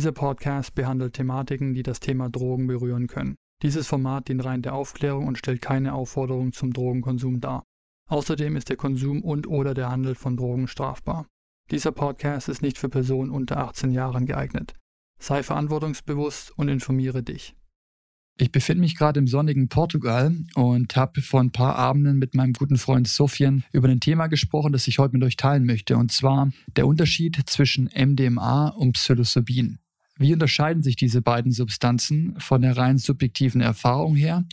Dieser Podcast behandelt Thematiken, die das Thema Drogen berühren können. Dieses Format dient rein der Aufklärung und stellt keine Aufforderung zum Drogenkonsum dar. Außerdem ist der Konsum und/oder der Handel von Drogen strafbar. Dieser Podcast ist nicht für Personen unter 18 Jahren geeignet. Sei verantwortungsbewusst und informiere dich. Ich befinde mich gerade im sonnigen Portugal und habe vor ein paar Abenden mit meinem guten Freund Sofian über ein Thema gesprochen, das ich heute mit euch teilen möchte, und zwar der Unterschied zwischen MDMA und Psilocybin. Wie unterscheiden sich diese beiden Substanzen von der rein subjektiven Erfahrung her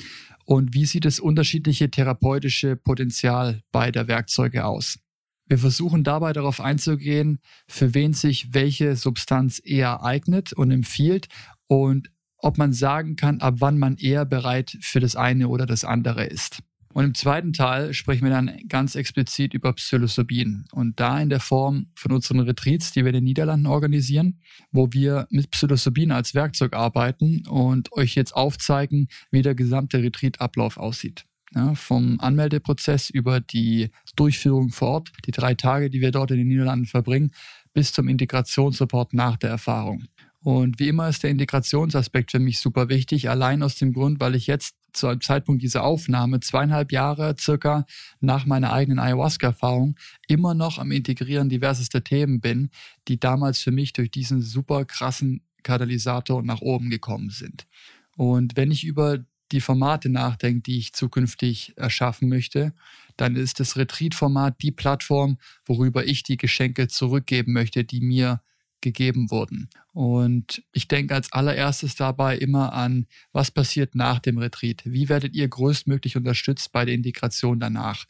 und wie sieht das unterschiedliche therapeutische Potenzial beider Werkzeuge aus? Wir versuchen dabei darauf einzugehen, für wen sich welche Substanz eher eignet und empfiehlt und ob man sagen kann, ab wann man eher bereit für das eine oder das andere ist. Und im zweiten Teil sprechen wir dann ganz explizit über Psilocybin und da in der Form von unseren Retreats, die wir in den Niederlanden organisieren, wo wir mit Psilocybin als Werkzeug arbeiten und euch jetzt aufzeigen, wie der gesamte Retreat-Ablauf aussieht. Ja, vom Anmeldeprozess über die Durchführung vor Ort, die drei Tage, die wir dort in den Niederlanden verbringen, bis zum Integrationssupport nach der Erfahrung. Und wie immer ist der Integrationsaspekt für mich super wichtig, allein aus dem Grund, weil ich jetzt zu einem Zeitpunkt dieser Aufnahme, zweieinhalb Jahre circa nach meiner eigenen Ayahuasca-Erfahrung, immer noch am Integrieren diversester Themen bin, die damals für mich durch diesen super krassen Katalysator nach oben gekommen sind. Und wenn ich über die Formate nachdenke, die ich zukünftig erschaffen möchte, dann ist das Retreat-Format die Plattform, worüber ich die Geschenke zurückgeben möchte, die mir gegeben wurden. Und ich denke als allererstes dabei immer an, was passiert nach dem Retreat? Wie werdet ihr größtmöglich unterstützt bei der Integration danach?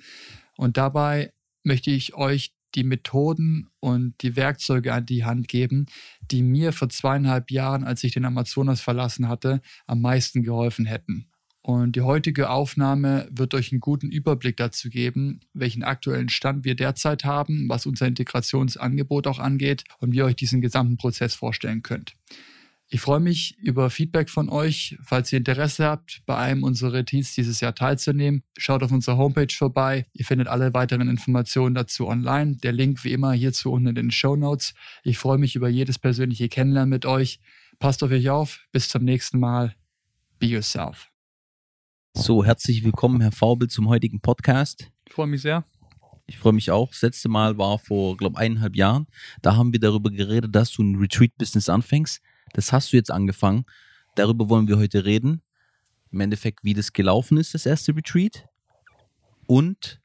Und dabei möchte ich euch die Methoden und die Werkzeuge an die Hand geben, die mir vor zweieinhalb Jahren, als ich den Amazonas verlassen hatte, am meisten geholfen hätten. Und die heutige Aufnahme wird euch einen guten Überblick dazu geben, welchen aktuellen Stand wir derzeit haben, was unser Integrationsangebot auch angeht und wie ihr euch diesen gesamten Prozess vorstellen könnt. Ich freue mich über Feedback von euch. Falls ihr Interesse habt, bei einem unserer Retreats dieses Jahr teilzunehmen, schaut auf unserer Homepage vorbei. Ihr findet alle weiteren Informationen dazu online. Der Link wie immer hierzu unten in den Show Notes. Ich freue mich über jedes persönliche Kennenlernen mit euch. Passt auf euch auf. Bis zum nächsten Mal. Be yourself. So, herzlich willkommen, Herr Faubel, zum heutigen Podcast. Ich freue mich sehr. Ich freue mich auch. Das letzte Mal war vor, glaube ich, eineinhalb Jahren. Da haben wir darüber geredet, dass du ein Retreat-Business anfängst. Das hast du jetzt angefangen. Darüber wollen wir heute reden. Im Endeffekt, wie das gelaufen ist, das erste Retreat. Und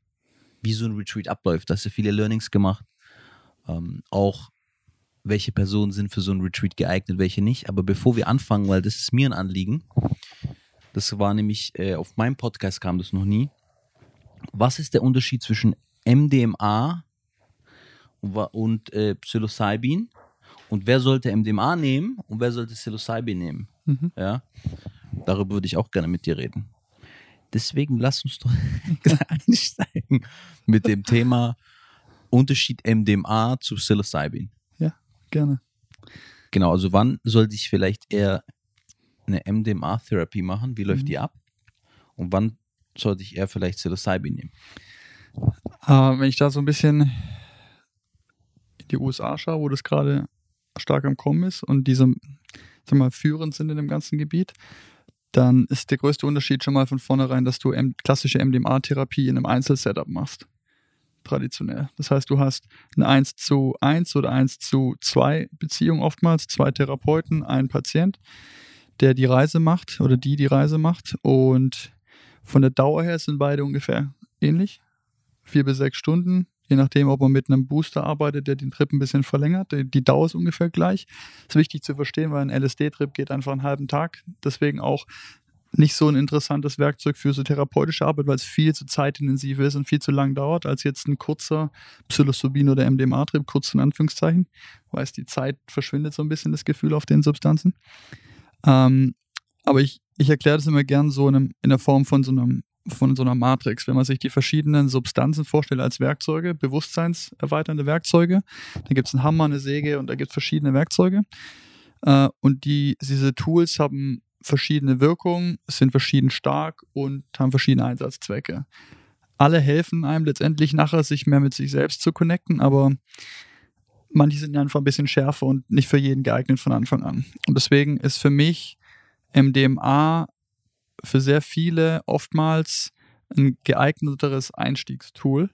wie so ein Retreat abläuft. Da hast du viele Learnings gemacht. Ähm, auch welche Personen sind für so ein Retreat geeignet, welche nicht. Aber bevor wir anfangen, weil das ist mir ein Anliegen, das war nämlich, äh, auf meinem Podcast kam das noch nie. Was ist der Unterschied zwischen MDMA und, und äh, Psilocybin? Und wer sollte MDMA nehmen und wer sollte Psilocybin nehmen? Mhm. Ja, darüber würde ich auch gerne mit dir reden. Deswegen lass uns doch einsteigen mit dem Thema Unterschied MDMA zu Psilocybin. Ja, gerne. Genau, also wann sollte ich vielleicht eher eine MDMA-Therapie machen? Wie läuft mhm. die ab? Und wann sollte ich eher vielleicht Psilocybin nehmen? Uh, wenn ich da so ein bisschen in die USA schaue, wo das gerade stark am Kommen ist und diese, sag mal, führend sind in dem ganzen Gebiet, dann ist der größte Unterschied schon mal von vornherein, dass du klassische MDMA-Therapie in einem Einzelsetup machst. Traditionell. Das heißt, du hast eine 1 zu 1 oder 1 zu 2 Beziehung oftmals, zwei Therapeuten, ein Patient der die Reise macht oder die die Reise macht. Und Von der Dauer her sind beide ungefähr ähnlich. Vier bis sechs Stunden, je nachdem, ob man mit einem Booster arbeitet, der den Trip ein bisschen verlängert. Die Dauer ist ungefähr gleich. Ist wichtig zu verstehen, weil ein LSD-Trip geht einfach einen halben Tag. Deswegen auch nicht so ein interessantes Werkzeug für so therapeutische Arbeit, weil es viel zu zeitintensiv ist und viel zu lang dauert, als jetzt ein kurzer Psilocybin oder MDMA-Trip, kurz in Anführungszeichen, weil es die Zeit verschwindet so ein bisschen das Gefühl auf den Substanzen. Ähm, aber ich, ich erkläre das immer gern so in, einem, in der Form von so, einem, von so einer Matrix. Wenn man sich die verschiedenen Substanzen vorstellt als Werkzeuge, bewusstseinserweiternde Werkzeuge, da gibt es einen Hammer, eine Säge und da gibt es verschiedene Werkzeuge. Äh, und die, diese Tools haben verschiedene Wirkungen, sind verschieden stark und haben verschiedene Einsatzzwecke. Alle helfen einem letztendlich nachher, sich mehr mit sich selbst zu connecten, aber manche sind einfach ein bisschen schärfer und nicht für jeden geeignet von Anfang an. Und deswegen ist für mich MDMA für sehr viele oftmals ein geeigneteres Einstiegstool.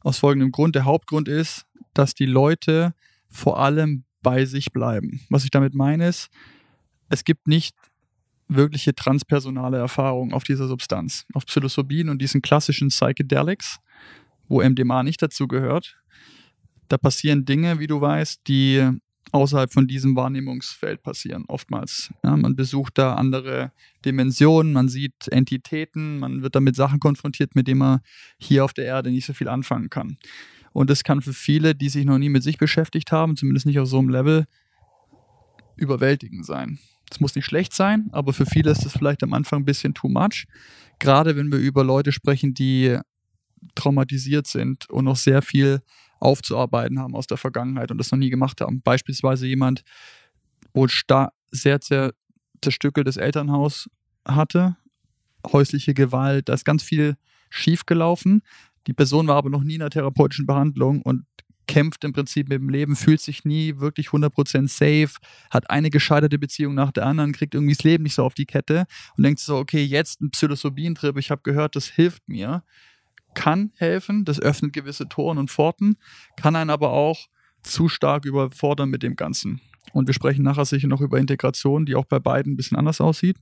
Aus folgendem Grund. Der Hauptgrund ist, dass die Leute vor allem bei sich bleiben. Was ich damit meine ist, es gibt nicht wirkliche transpersonale Erfahrung auf dieser Substanz, auf Psilocybin und diesen klassischen Psychedelics, wo MDMA nicht dazu gehört. Da passieren Dinge, wie du weißt, die außerhalb von diesem Wahrnehmungsfeld passieren, oftmals. Ja, man besucht da andere Dimensionen, man sieht Entitäten, man wird damit Sachen konfrontiert, mit denen man hier auf der Erde nicht so viel anfangen kann. Und das kann für viele, die sich noch nie mit sich beschäftigt haben, zumindest nicht auf so einem Level, überwältigend sein. Es muss nicht schlecht sein, aber für viele ist es vielleicht am Anfang ein bisschen too much. Gerade wenn wir über Leute sprechen, die traumatisiert sind und noch sehr viel aufzuarbeiten haben aus der Vergangenheit und das noch nie gemacht haben. Beispielsweise jemand, wo sehr, sehr zerstückeltes Elternhaus hatte, häusliche Gewalt, da ist ganz viel schiefgelaufen. Die Person war aber noch nie in einer therapeutischen Behandlung und kämpft im Prinzip mit dem Leben, fühlt sich nie wirklich 100% safe, hat eine gescheiterte Beziehung nach der anderen, kriegt irgendwie das Leben nicht so auf die Kette und denkt so, okay, jetzt ein Psilocybin-Trip, ich habe gehört, das hilft mir, kann helfen, das öffnet gewisse Toren und Pforten, kann einen aber auch zu stark überfordern mit dem Ganzen. Und wir sprechen nachher sicher noch über Integration, die auch bei beiden ein bisschen anders aussieht.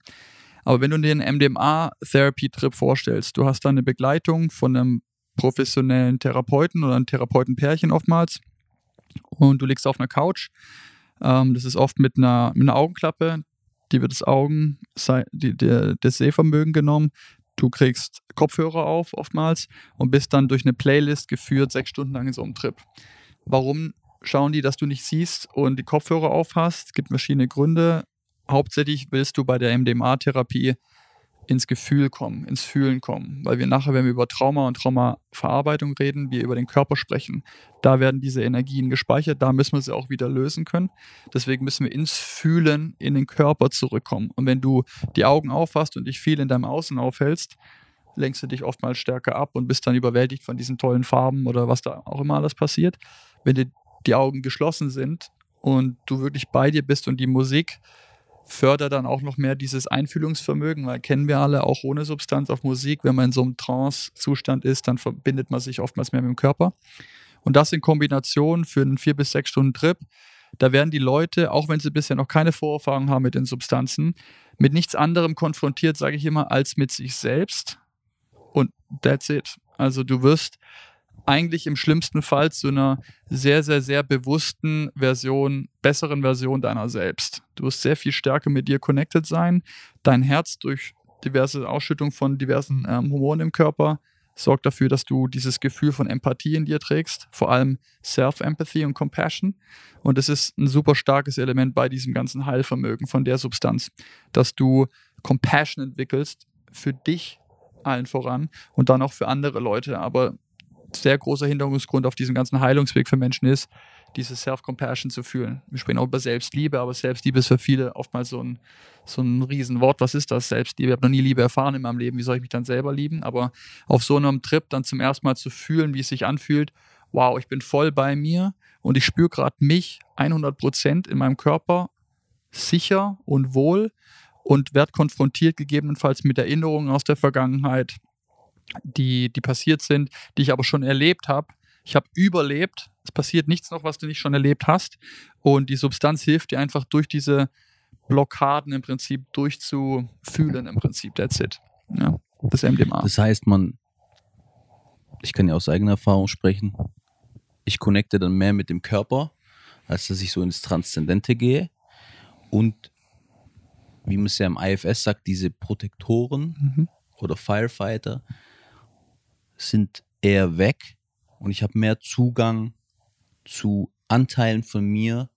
Aber wenn du dir einen MDMA-Therapy-Trip vorstellst, du hast da eine Begleitung von einem professionellen Therapeuten oder ein Therapeutenpärchen oftmals und du liegst auf einer Couch. Ähm, das ist oft mit einer, mit einer Augenklappe. Die wird das Augen, die, der, das Sehvermögen genommen. Du kriegst Kopfhörer auf oftmals und bist dann durch eine Playlist geführt, sechs Stunden lang in so einem Trip. Warum schauen die, dass du nicht siehst und die Kopfhörer auf hast? Es gibt verschiedene Gründe. Hauptsächlich willst du bei der MDMA-Therapie ins Gefühl kommen, ins Fühlen kommen. Weil wir nachher, wenn wir über Trauma und Traumaverarbeitung reden, wir über den Körper sprechen. Da werden diese Energien gespeichert, da müssen wir sie auch wieder lösen können. Deswegen müssen wir ins Fühlen in den Körper zurückkommen. Und wenn du die Augen aufhast und dich viel in deinem Außen aufhältst, lenkst du dich oftmals stärker ab und bist dann überwältigt von diesen tollen Farben oder was da auch immer alles passiert. Wenn dir die Augen geschlossen sind und du wirklich bei dir bist und die Musik fördert dann auch noch mehr dieses Einfühlungsvermögen, weil kennen wir alle auch ohne Substanz auf Musik, wenn man in so einem Trance-Zustand ist, dann verbindet man sich oftmals mehr mit dem Körper. Und das in Kombination für einen vier bis sechs Stunden Trip, da werden die Leute, auch wenn sie bisher noch keine Vorerfahrung haben mit den Substanzen, mit nichts anderem konfrontiert, sage ich immer, als mit sich selbst. Und that's it. Also du wirst eigentlich im schlimmsten Fall zu einer sehr, sehr, sehr bewussten Version, besseren Version deiner selbst. Du wirst sehr viel stärker mit dir connected sein. Dein Herz durch diverse Ausschüttung von diversen ähm, Hormonen im Körper sorgt dafür, dass du dieses Gefühl von Empathie in dir trägst, vor allem Self-Empathy und Compassion. Und es ist ein super starkes Element bei diesem ganzen Heilvermögen von der Substanz, dass du Compassion entwickelst für dich allen voran und dann auch für andere Leute. Aber sehr großer Hinderungsgrund auf diesem ganzen Heilungsweg für Menschen ist, diese Self-Compassion zu fühlen. Wir sprechen auch über Selbstliebe, aber Selbstliebe ist für viele oftmals so ein, so ein Riesenwort. Was ist das? Selbstliebe. Ich habe noch nie Liebe erfahren in meinem Leben. Wie soll ich mich dann selber lieben? Aber auf so einem Trip dann zum ersten Mal zu fühlen, wie es sich anfühlt, wow, ich bin voll bei mir und ich spüre gerade mich 100 Prozent in meinem Körper sicher und wohl und werde konfrontiert gegebenenfalls mit Erinnerungen aus der Vergangenheit, die, die passiert sind, die ich aber schon erlebt habe. Ich habe überlebt. Es passiert nichts noch, was du nicht schon erlebt hast. Und die Substanz hilft dir einfach durch diese Blockaden im Prinzip durchzufühlen, im Prinzip. That's it. Ja. das MDMA. Das heißt, man, ich kann ja aus eigener Erfahrung sprechen, ich connecte dann mehr mit dem Körper, als dass ich so ins Transzendente gehe. Und wie man es ja im IFS sagt, diese Protektoren Mhm. oder Firefighter sind eher weg und ich habe mehr Zugang zu Anteilen von mir,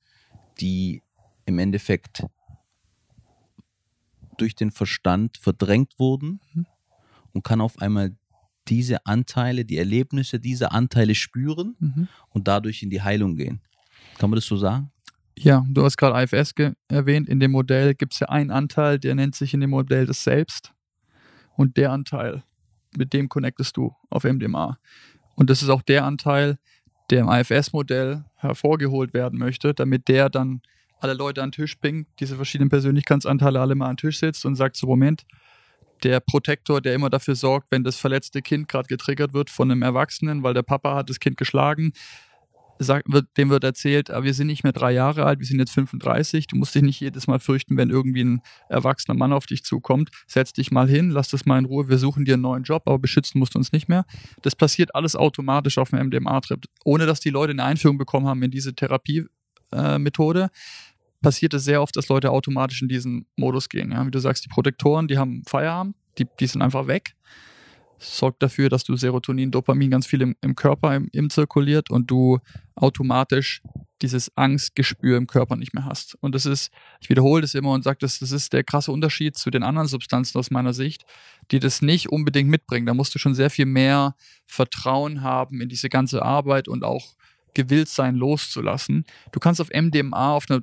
die im Endeffekt durch den Verstand verdrängt wurden Mhm. und kann auf einmal diese Anteile, die Erlebnisse dieser Anteile spüren Mhm. und dadurch in die Heilung gehen. Kann man das so sagen? Ja, du hast gerade IFS erwähnt. In dem Modell gibt es ja einen Anteil, der nennt sich in dem Modell das Selbst. Und der Anteil, mit dem connectest du auf MDMA. Und das ist auch der Anteil, der im IFS-Modell hervorgeholt werden möchte, damit der dann alle Leute an den Tisch bringt, diese verschiedenen Persönlichkeitsanteile alle mal an den Tisch sitzt und sagt, so Moment, der Protektor, der immer dafür sorgt, wenn das verletzte Kind gerade getriggert wird von einem Erwachsenen, weil der Papa hat das Kind geschlagen, sagt, wird, dem wird erzählt, ah, wir sind nicht mehr drei Jahre alt, wir sind jetzt 35, du musst dich nicht jedes Mal fürchten, wenn irgendwie ein erwachsener Mann auf dich zukommt, setz dich mal hin, lass das mal in Ruhe, wir suchen dir einen neuen Job, aber beschützen musst du uns nicht mehr. Das passiert alles automatisch auf einem MDMA-Trip, ohne dass die Leute eine Einführung bekommen haben in diese Therapiemethode. passiert es sehr oft, dass Leute automatisch in diesen Modus gehen. Ja? Wie du sagst, die Protektoren, die haben Feierabend, die, die sind einfach weg sorgt dafür, dass du Serotonin, Dopamin ganz viel im, im Körper im, im zirkuliert und du automatisch dieses Angstgespür im Körper nicht mehr hast. Und das ist, ich wiederhole das immer und sage, das, das ist der krasse Unterschied zu den anderen Substanzen aus meiner Sicht, die das nicht unbedingt mitbringen. Da musst du schon sehr viel mehr Vertrauen haben in diese ganze Arbeit und auch gewillt sein, loszulassen. Du kannst auf MDMA, auf einer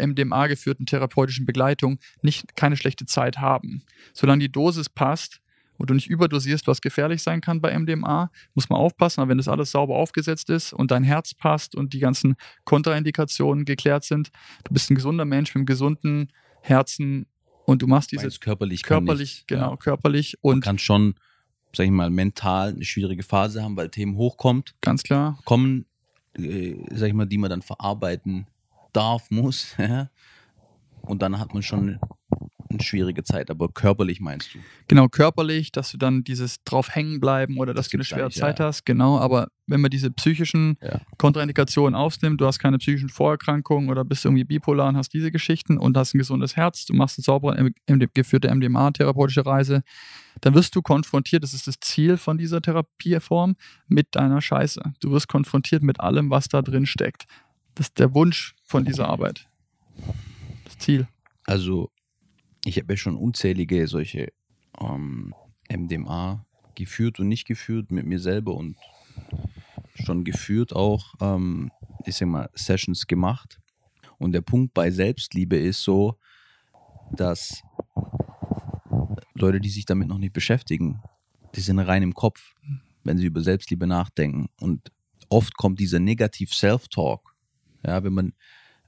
MDMA geführten therapeutischen Begleitung nicht keine schlechte Zeit haben. Solange die Dosis passt, und du nicht überdosierst, was gefährlich sein kann bei MDMA, muss man aufpassen, aber wenn das alles sauber aufgesetzt ist und dein Herz passt und die ganzen Kontraindikationen geklärt sind, du bist ein gesunder Mensch mit einem gesunden Herzen und du machst diese Meinst körperlich, körperlich, nicht, genau, Ja. körperlich Man und kann schon, sag ich mal, mental eine schwierige Phase haben, weil Themen hochkommt, ganz klar, kommen, äh, sag ich mal, die man dann verarbeiten darf, muss. Und dann hat man schon eine schwierige Zeit, aber körperlich meinst du? genau körperlich, dass du dann dieses drauf hängen bleiben oder dass Das du eine schwere Zeit ja. hast, genau, aber wenn man diese psychischen Ja. Kontraindikationen aufnimmt, du hast keine psychischen Vorerkrankungen oder bist irgendwie bipolar und hast diese Geschichten und hast ein gesundes Herz, du machst eine saubere, geführte MDMA-therapeutische Reise, dann wirst du konfrontiert, das ist das Ziel von dieser Therapieform, mit deiner Scheiße. Du wirst konfrontiert mit allem, was da drin steckt. Das ist der Wunsch von dieser Arbeit. Das Ziel. Also, ich habe ja schon unzählige solche ähm, MDMA geführt und nicht geführt mit mir selber und schon geführt auch, ähm, ich sag mal, Sessions gemacht. Und der Punkt bei Selbstliebe ist so, dass Leute, die sich damit noch nicht beschäftigen, die sind rein im Kopf, wenn sie über Selbstliebe nachdenken. Und oft kommt dieser Negativ-Self-Talk. Ja, wenn man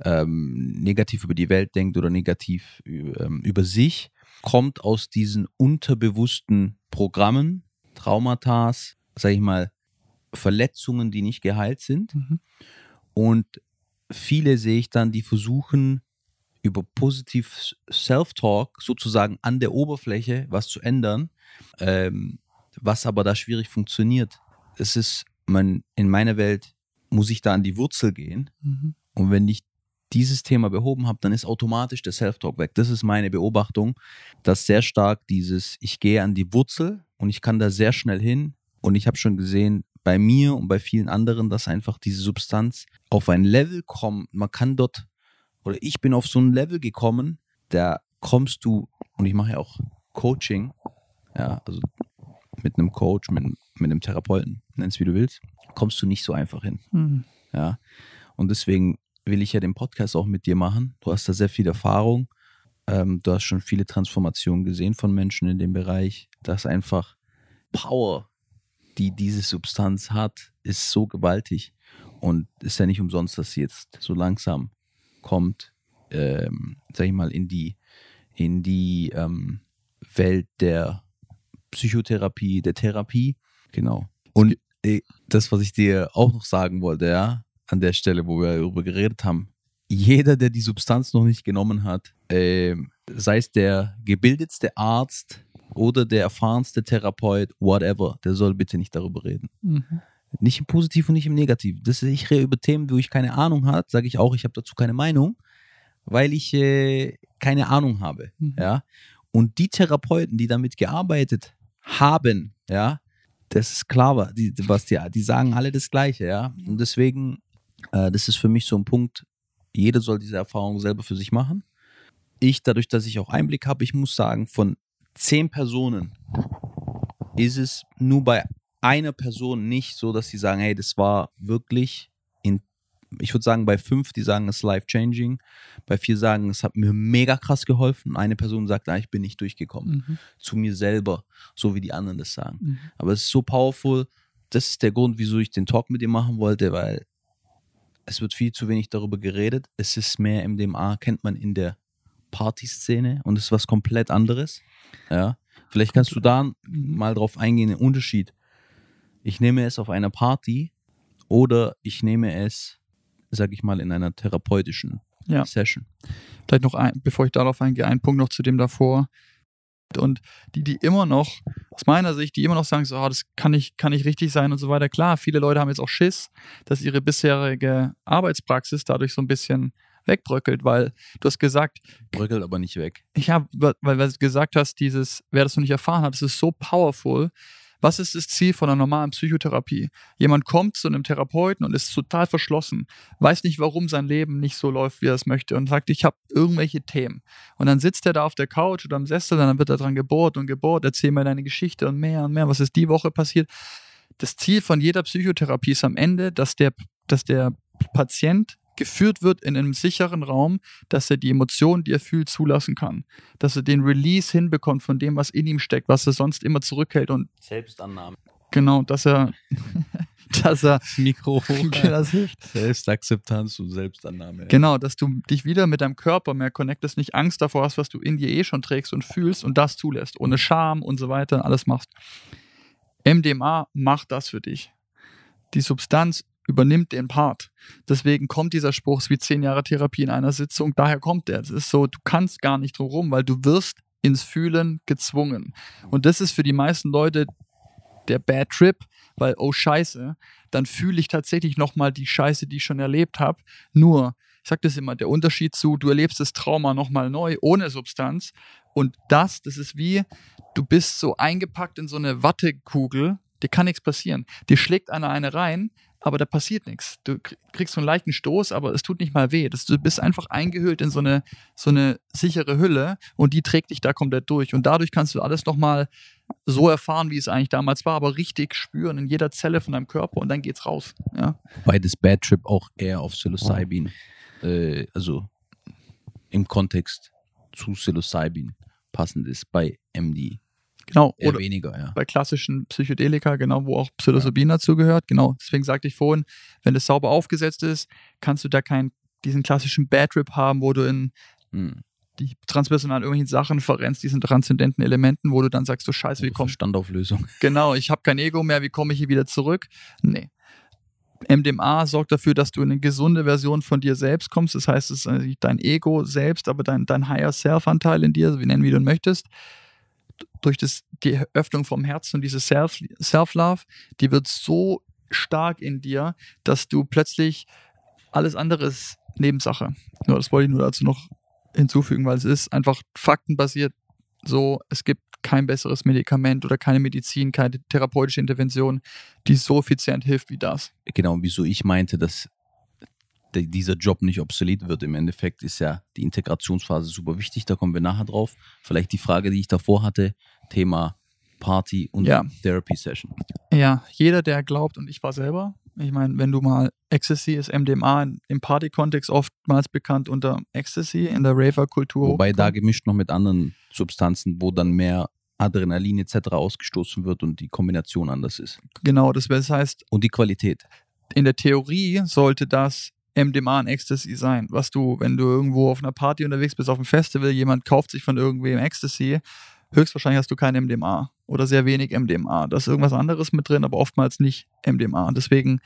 ähm, negativ über die Welt denkt oder negativ ähm, über sich, kommt aus diesen unterbewussten Programmen, Traumata, sag ich mal, Verletzungen, die nicht geheilt sind. Mhm. Und viele sehe ich dann, die versuchen über positiv Self-Talk sozusagen an der Oberfläche was zu ändern, ähm, was aber da schwierig funktioniert. Es ist, man, in meiner Welt muss ich da an die Wurzel gehen. Mhm. Und wenn ich dieses Thema behoben habe, dann ist automatisch der Self-Talk weg. Das ist meine Beobachtung, dass sehr stark dieses, ich gehe an die Wurzel und ich kann da sehr schnell hin. Und ich habe schon gesehen, bei mir und bei vielen anderen, dass einfach diese Substanz auf ein Level kommt. Man kann dort, oder ich bin auf so ein Level gekommen, da kommst du, und ich mache ja auch Coaching, ja, also mit einem Coach, mit, mit einem Therapeuten, nenn's wie du willst, kommst du nicht so einfach hin. Mhm. Ja. Und deswegen will ich ja den Podcast auch mit dir machen. Du hast da sehr viel Erfahrung. Ähm, du hast schon viele Transformationen gesehen von Menschen in dem Bereich. Das einfach Power, die diese Substanz hat, ist so gewaltig. Und ist ja nicht umsonst, dass sie jetzt so langsam kommt, ähm, sag ich mal, in die, in die ähm, Welt der Psychotherapie, der Therapie. Genau. Und äh, das, was ich dir auch noch sagen wollte, ja, an der Stelle, wo wir darüber geredet haben, jeder, der die Substanz noch nicht genommen hat, ähm, sei es der gebildetste Arzt, oder der erfahrenste Therapeut, whatever, der soll bitte nicht darüber reden. Mhm. Nicht im Positiv und nicht im Negativ. Das ist, ich rede über Themen, wo ich keine Ahnung habe, sage ich auch, ich habe dazu keine Meinung, weil ich äh, keine Ahnung habe. Mhm. Ja. Und die Therapeuten, die damit gearbeitet haben, ja, das ist klar, die, was die, die sagen alle das Gleiche, ja. Und deswegen, äh, das ist für mich so ein Punkt, jeder soll diese Erfahrung selber für sich machen. Ich, dadurch, dass ich auch Einblick habe, ich muss sagen, von zehn Personen ist es nur bei einer Person nicht so, dass sie sagen, hey, das war wirklich in, ich würde sagen, bei fünf, die sagen, es ist life-changing, bei vier sagen, es hat mir mega krass geholfen. Eine Person sagt, ah, ich bin nicht durchgekommen Mhm. zu mir selber, so wie die anderen das sagen. Mhm. Aber es ist so powerful. Das ist der Grund, wieso ich den Talk mit dir machen wollte, weil es wird viel zu wenig darüber geredet. Es ist mehr MDMA, kennt man in der Partyszene und es ist was komplett anderes. Ja. Vielleicht kannst du da Mhm. mal drauf eingehen, den Unterschied. Ich nehme es auf einer Party oder ich nehme es, sag ich mal, in einer therapeutischen Ja. Session. Vielleicht noch ein, bevor ich darauf eingehe, ein Punkt noch zu dem davor. Und die, die immer noch, aus meiner Sicht, die immer noch sagen, so, ah, das kann nicht, kann nicht richtig sein und so weiter. Klar, viele Leute haben jetzt auch Schiss, dass ihre bisherige Arbeitspraxis dadurch so ein bisschen wegbröckelt, weil du hast gesagt, Bröckelt aber nicht weg. ich habe, weil, weil du gesagt hast, dieses, wer das noch nicht erfahren hat, das ist so powerful. Was ist das Ziel von einer normalen Psychotherapie? Jemand kommt zu einem Therapeuten und ist total verschlossen, weiß nicht, warum sein Leben nicht so läuft, wie er es möchte und sagt, ich habe irgendwelche Themen. Und dann sitzt er da auf der Couch oder am Sessel, dann wird er dran gebohrt und gebohrt, erzähl mir deine Geschichte und mehr und mehr, was ist die Woche passiert. Das Ziel von jeder Psychotherapie ist am Ende, dass der, dass der Patient geführt wird in einem sicheren Raum, dass er die Emotionen, die er fühlt, zulassen kann. Dass er den Release hinbekommt von dem, was in ihm steckt, was er sonst immer zurückhält. Und Selbstannahme. genau, dass er, dass er, Das Mikro hoch. das hilft. Selbstakzeptanz und Selbstannahme. Genau, dass du dich wieder mit deinem Körper mehr connectest, nicht Angst davor hast, was du in dir eh schon trägst und fühlst und das zulässt, ohne Scham und so weiter, alles machst. MDMA macht das für dich. Die Substanz übernimmt den Part. Deswegen kommt dieser Spruch, wie zehn Jahre Therapie in einer Sitzung, daher kommt der. Es ist so, du kannst gar nicht drum rum, weil du wirst ins Fühlen gezwungen. Und das ist für die meisten Leute der Bad Trip, weil, oh Scheiße, dann fühle ich tatsächlich nochmal die Scheiße, die ich schon erlebt habe. Nur, ich sage das immer, der Unterschied zu, du erlebst das Trauma nochmal neu, ohne Substanz. Und das, das ist wie, du bist so eingepackt in so eine Wattekugel, dir kann nichts passieren. Dir schlägt einer eine rein, aber da passiert nichts. Du krie- kriegst so einen leichten Stoß, aber es tut nicht mal weh. Das, du bist einfach eingehüllt in so eine, so eine sichere Hülle und die trägt dich da komplett durch. Und dadurch kannst du alles nochmal so erfahren, wie es eigentlich damals war, aber richtig spüren in jeder Zelle von deinem Körper und dann geht's raus. Ja, Weil das Bad Trip auch eher auf Psilocybin, äh, also im Kontext zu Psilocybin passend ist bei MD. Genau. Eher Oder weniger, ja. bei klassischen Psychedelika, genau, wo auch Psilocybin dazugehört. Genau, deswegen sagte ich vorhin, wenn das sauber aufgesetzt ist, kannst du da keinen diesen klassischen Bad Trip haben, wo du in Hm. die transpersonal irgendwelchen Sachen verrennst, diesen transzendenten Elementen, wo du dann sagst, du Scheiße, wie Also komm, Verstandauflösung. genau, ich habe kein Ego mehr, wie komme ich hier wieder zurück? Nee. MDMA sorgt dafür, dass du in eine gesunde Version von dir selbst kommst. Das heißt, es ist eigentlich dein Ego selbst, aber dein, dein Higher Self-Anteil in dir, wie nennen, wie du ihn möchtest. Durch das, die Öffnung vom Herzen und diese Self- Self-Love, die wird so stark in dir, dass du plötzlich alles andere ist Nebensache. Nur das wollte ich nur dazu noch hinzufügen, weil es ist einfach faktenbasiert so, es gibt kein besseres Medikament oder keine Medizin, keine therapeutische Intervention, die so effizient hilft wie das. Genau, wieso ich meinte, dass dieser Job nicht obsolet wird. Im Endeffekt ist ja die Integrationsphase super wichtig, da kommen wir nachher drauf. Vielleicht die Frage, die ich davor hatte, Thema Party und Ja. Therapy Session. Ja, jeder, der glaubt, und ich war selber, ich meine, wenn du mal Ecstasy ist MDMA im Party-Kontext oftmals bekannt unter Ecstasy in der Raver-Kultur. Wobei da gemischt noch mit anderen Substanzen, wo dann mehr Adrenalin etc. ausgestoßen wird und die Kombination anders ist. Genau, das heißt, Und die Qualität. in der Theorie sollte das MDMA und Ecstasy sein, was du, wenn du irgendwo auf einer Party unterwegs bist, auf einem Festival, jemand kauft sich von irgendwem Ecstasy, höchstwahrscheinlich hast du kein MDMA oder sehr wenig MDMA. Da ist irgendwas anderes mit drin, aber oftmals nicht MDMA. Und deswegen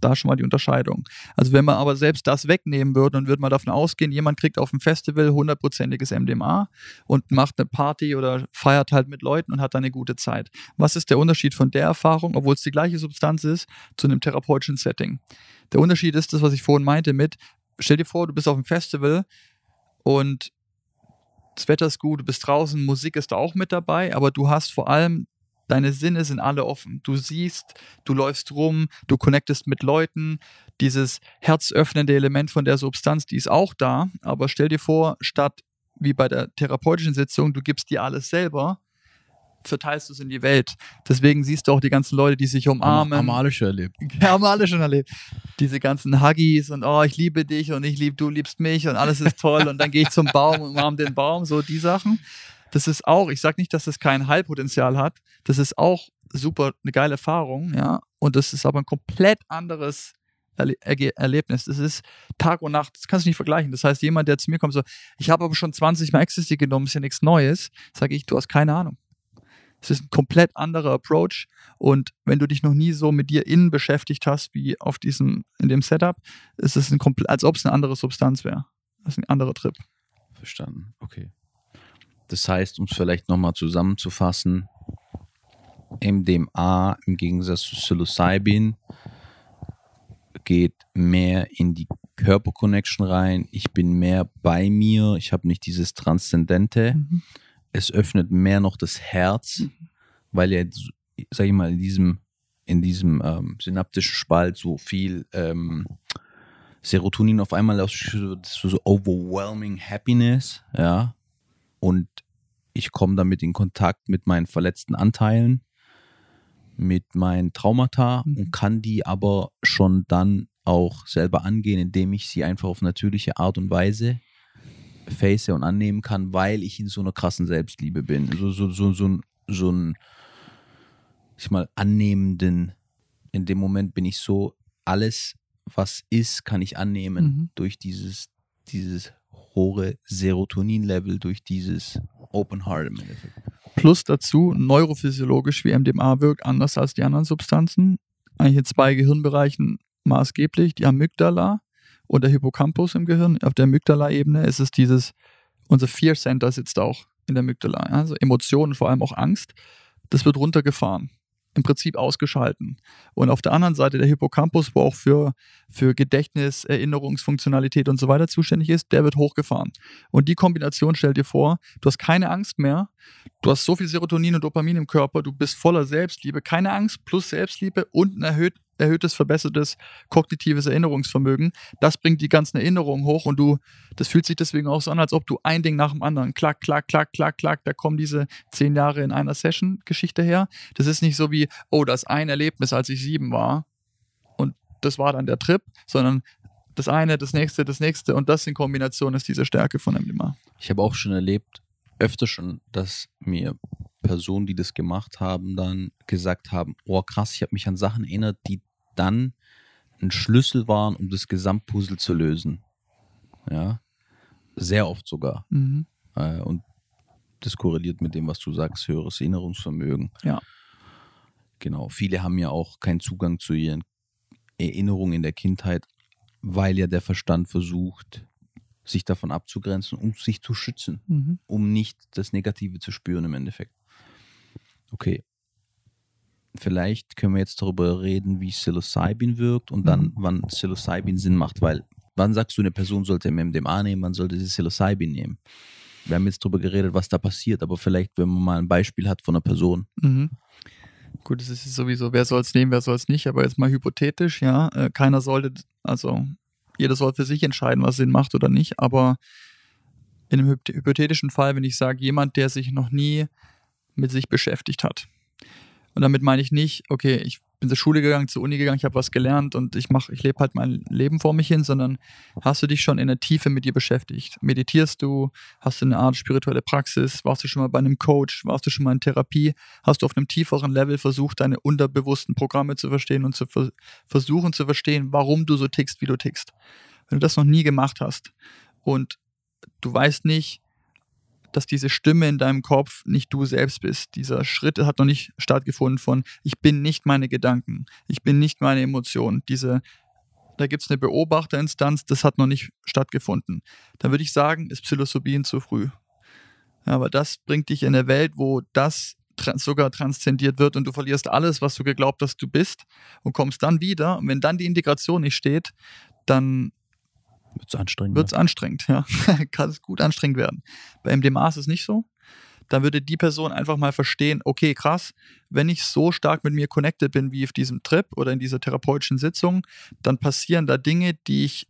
da schon mal die Unterscheidung. Also wenn man aber selbst das wegnehmen würde und würde mal davon ausgehen, jemand kriegt auf dem Festival hundertprozentiges MDMA und macht eine Party oder feiert halt mit Leuten und hat dann eine gute Zeit. Was ist der Unterschied von der Erfahrung, obwohl es die gleiche Substanz ist, zu einem therapeutischen Setting? Der Unterschied ist das, was ich vorhin meinte mit, stell dir vor, du bist auf dem Festival und das Wetter ist gut, du bist draußen, Musik ist da auch mit dabei, aber du hast vor allem deine Sinne sind alle offen. Du siehst, du läufst rum, du connectest mit Leuten. Dieses herzöffnende Element von der Substanz, die ist auch da. Aber stell dir vor, statt wie bei der therapeutischen Sitzung, du gibst dir alles selber, verteilst du es in die Welt. Deswegen siehst du auch die ganzen Leute, die sich umarmen. Haben alle schon erlebt. Ja, haben alle schon erlebt. Diese ganzen Huggies und oh, ich liebe dich und ich liebe, du liebst mich und alles ist toll und dann gehe ich zum Baum und umarme den Baum, so die Sachen. Das ist auch, ich sage nicht, dass das kein Heilpotenzial hat. Das ist auch super eine geile Erfahrung, ja. Und das ist aber ein komplett anderes Erle Erlebnis. Das ist Tag und Nacht. Das kannst du nicht vergleichen. Das heißt, jemand, der zu mir kommt, so, ich habe aber schon 20 Mal Ecstasy genommen, ist ja nichts Neues, sage ich, du hast keine Ahnung. Es ist ein komplett anderer Approach. Und wenn du dich noch nie so mit dir innen beschäftigt hast, wie auf diesem, in dem Setup, ist es ein als ob es eine andere Substanz wäre. Das ist ein anderer Trip. Verstanden. Okay. Das heißt, um es vielleicht nochmal zusammenzufassen, MDMA im Gegensatz zu Psilocybin geht mehr in die Körperconnection rein. Ich bin mehr bei mir. Ich habe nicht dieses Transzendente. Mhm. Es öffnet mehr noch das Herz, mhm. weil ja, sag ich mal, in diesem, in diesem ähm, synaptischen Spalt so viel ähm, Serotonin auf einmal aus so, so overwhelming Happiness, ja, und ich komme damit in Kontakt mit meinen verletzten Anteilen, mit meinen Traumata mhm. und kann die aber schon dann auch selber angehen, indem ich sie einfach auf natürliche Art und Weise face und annehmen kann, weil ich in so einer krassen Selbstliebe bin. So, so, so, so, ein, so ein, ich mal, annehmenden, in dem Moment bin ich so, alles, was ist, kann ich annehmen mhm. durch dieses, dieses hohe Serotonin-Level durch dieses Open Heart im Endeffekt. Plus dazu, neurophysiologisch wie MDMA wirkt anders als die anderen Substanzen. Eigentlich in zwei Gehirnbereichen maßgeblich, die Amygdala und der Hippocampus im Gehirn. Auf der Amygdala-Ebene ist es dieses, unser Fear Center sitzt auch in der Amygdala, also Emotionen, vor allem auch Angst. Das wird runtergefahren im Prinzip ausgeschalten. Und auf der anderen Seite der Hippocampus, wo auch für, für Gedächtnis, Erinnerungsfunktionalität und so weiter zuständig ist, der wird hochgefahren. Und die Kombination stellt dir vor, du hast keine Angst mehr, du hast so viel Serotonin und Dopamin im Körper, du bist voller Selbstliebe, keine Angst plus Selbstliebe und ein erhöht, erhöhtes, verbessertes kognitives Erinnerungsvermögen. Das bringt die ganzen Erinnerungen hoch und du, das fühlt sich deswegen auch so an, als ob du ein Ding nach dem anderen, klack, klack, klack, klack, klack, da kommen diese zehn Jahre in einer Session-Geschichte her. Das ist nicht so wie, oh, das ein Erlebnis, als ich sieben war und das war dann der Trip, sondern das eine, das nächste, das nächste und das in Kombination ist diese Stärke von MDMA. Ich habe auch schon erlebt, öfter schon, dass mir Personen, die das gemacht haben, dann gesagt haben, oh krass, ich habe mich an Sachen erinnert, die dann ein Schlüssel waren, um das Gesamtpuzzle zu lösen. Ja, sehr oft sogar. Mhm. Äh, und das korreliert mit dem, was du sagst, höheres Erinnerungsvermögen. Ja. Genau. Viele haben ja auch keinen Zugang zu ihren Erinnerungen in der Kindheit, weil ja der Verstand versucht, sich davon abzugrenzen, um sich zu schützen, mhm. um nicht das Negative zu spüren im Endeffekt. Okay vielleicht können wir jetzt darüber reden, wie Psilocybin wirkt und dann, mhm. wann Psilocybin Sinn macht, weil wann sagst du, eine Person sollte MDMA nehmen, wann sollte sie Psilocybin nehmen? Wir haben jetzt darüber geredet, was da passiert, aber vielleicht, wenn man mal ein Beispiel hat von einer Person. Mhm. Gut, es ist sowieso, wer soll es nehmen, wer soll es nicht, aber jetzt mal hypothetisch, ja, äh, keiner sollte, also jeder soll für sich entscheiden, was Sinn macht oder nicht, aber in einem hypothetischen Fall, wenn ich sage, jemand, der sich noch nie mit sich beschäftigt hat, und damit meine ich nicht, okay, ich bin zur Schule gegangen, zur Uni gegangen, ich habe was gelernt und ich mache, ich lebe halt mein Leben vor mich hin, sondern hast du dich schon in der Tiefe mit dir beschäftigt? Meditierst du? Hast du eine Art spirituelle Praxis? Warst du schon mal bei einem Coach? Warst du schon mal in Therapie? Hast du auf einem tieferen Level versucht, deine unterbewussten Programme zu verstehen und zu ver versuchen zu verstehen, warum du so tickst, wie du tickst? Wenn du das noch nie gemacht hast und du weißt nicht, dass diese Stimme in deinem Kopf nicht du selbst bist. Dieser Schritt hat noch nicht stattgefunden von, ich bin nicht meine Gedanken, ich bin nicht meine Emotionen. Diese, da gibt es eine Beobachterinstanz, das hat noch nicht stattgefunden. Da würde ich sagen, ist Psilocybin zu früh. Aber das bringt dich in eine Welt, wo das sogar transzendiert wird und du verlierst alles, was du geglaubt hast, du bist und kommst dann wieder. Und wenn dann die Integration nicht steht, dann wird es anstrengend. Wird es anstrengend, ja. Kann es gut anstrengend werden. Bei MDMA ist es nicht so. Dann würde die Person einfach mal verstehen, okay, krass, wenn ich so stark mit mir connected bin wie auf diesem Trip oder in dieser therapeutischen Sitzung, dann passieren da Dinge, die ich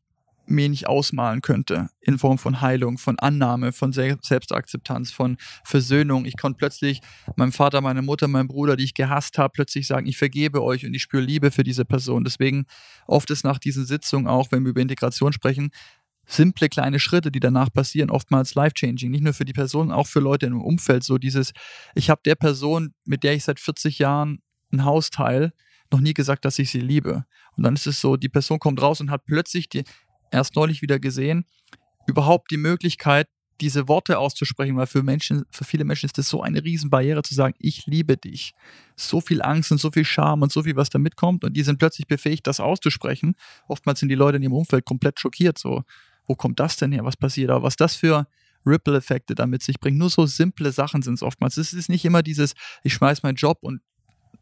mir nicht ausmalen könnte, in Form von Heilung, von Annahme, von Selbstakzeptanz, von Versöhnung. Ich konnte plötzlich meinem Vater, meiner Mutter, meinem Bruder, die ich gehasst habe, plötzlich sagen, ich vergebe euch und ich spüre Liebe für diese Person. Deswegen oft ist nach diesen Sitzungen auch, wenn wir über Integration sprechen, simple kleine Schritte, die danach passieren, oftmals life-changing. Nicht nur für die Person, auch für Leute im Umfeld. So dieses, ich habe der Person, mit der ich seit 40 Jahren ein Haus teile, noch nie gesagt, dass ich sie liebe. Und dann ist es so, die Person kommt raus und hat plötzlich die erst neulich wieder gesehen, überhaupt die Möglichkeit, diese Worte auszusprechen, weil für Menschen, für viele Menschen ist das so eine Riesenbarriere zu sagen, ich liebe dich. So viel Angst und so viel Scham und so viel, was da mitkommt und die sind plötzlich befähigt, das auszusprechen. Oftmals sind die Leute in ihrem Umfeld komplett schockiert, so, wo kommt das denn her, was passiert da, was das für Ripple-Effekte damit sich bringt. Nur so simple Sachen sind es oftmals. Es ist nicht immer dieses, ich schmeiß meinen Job und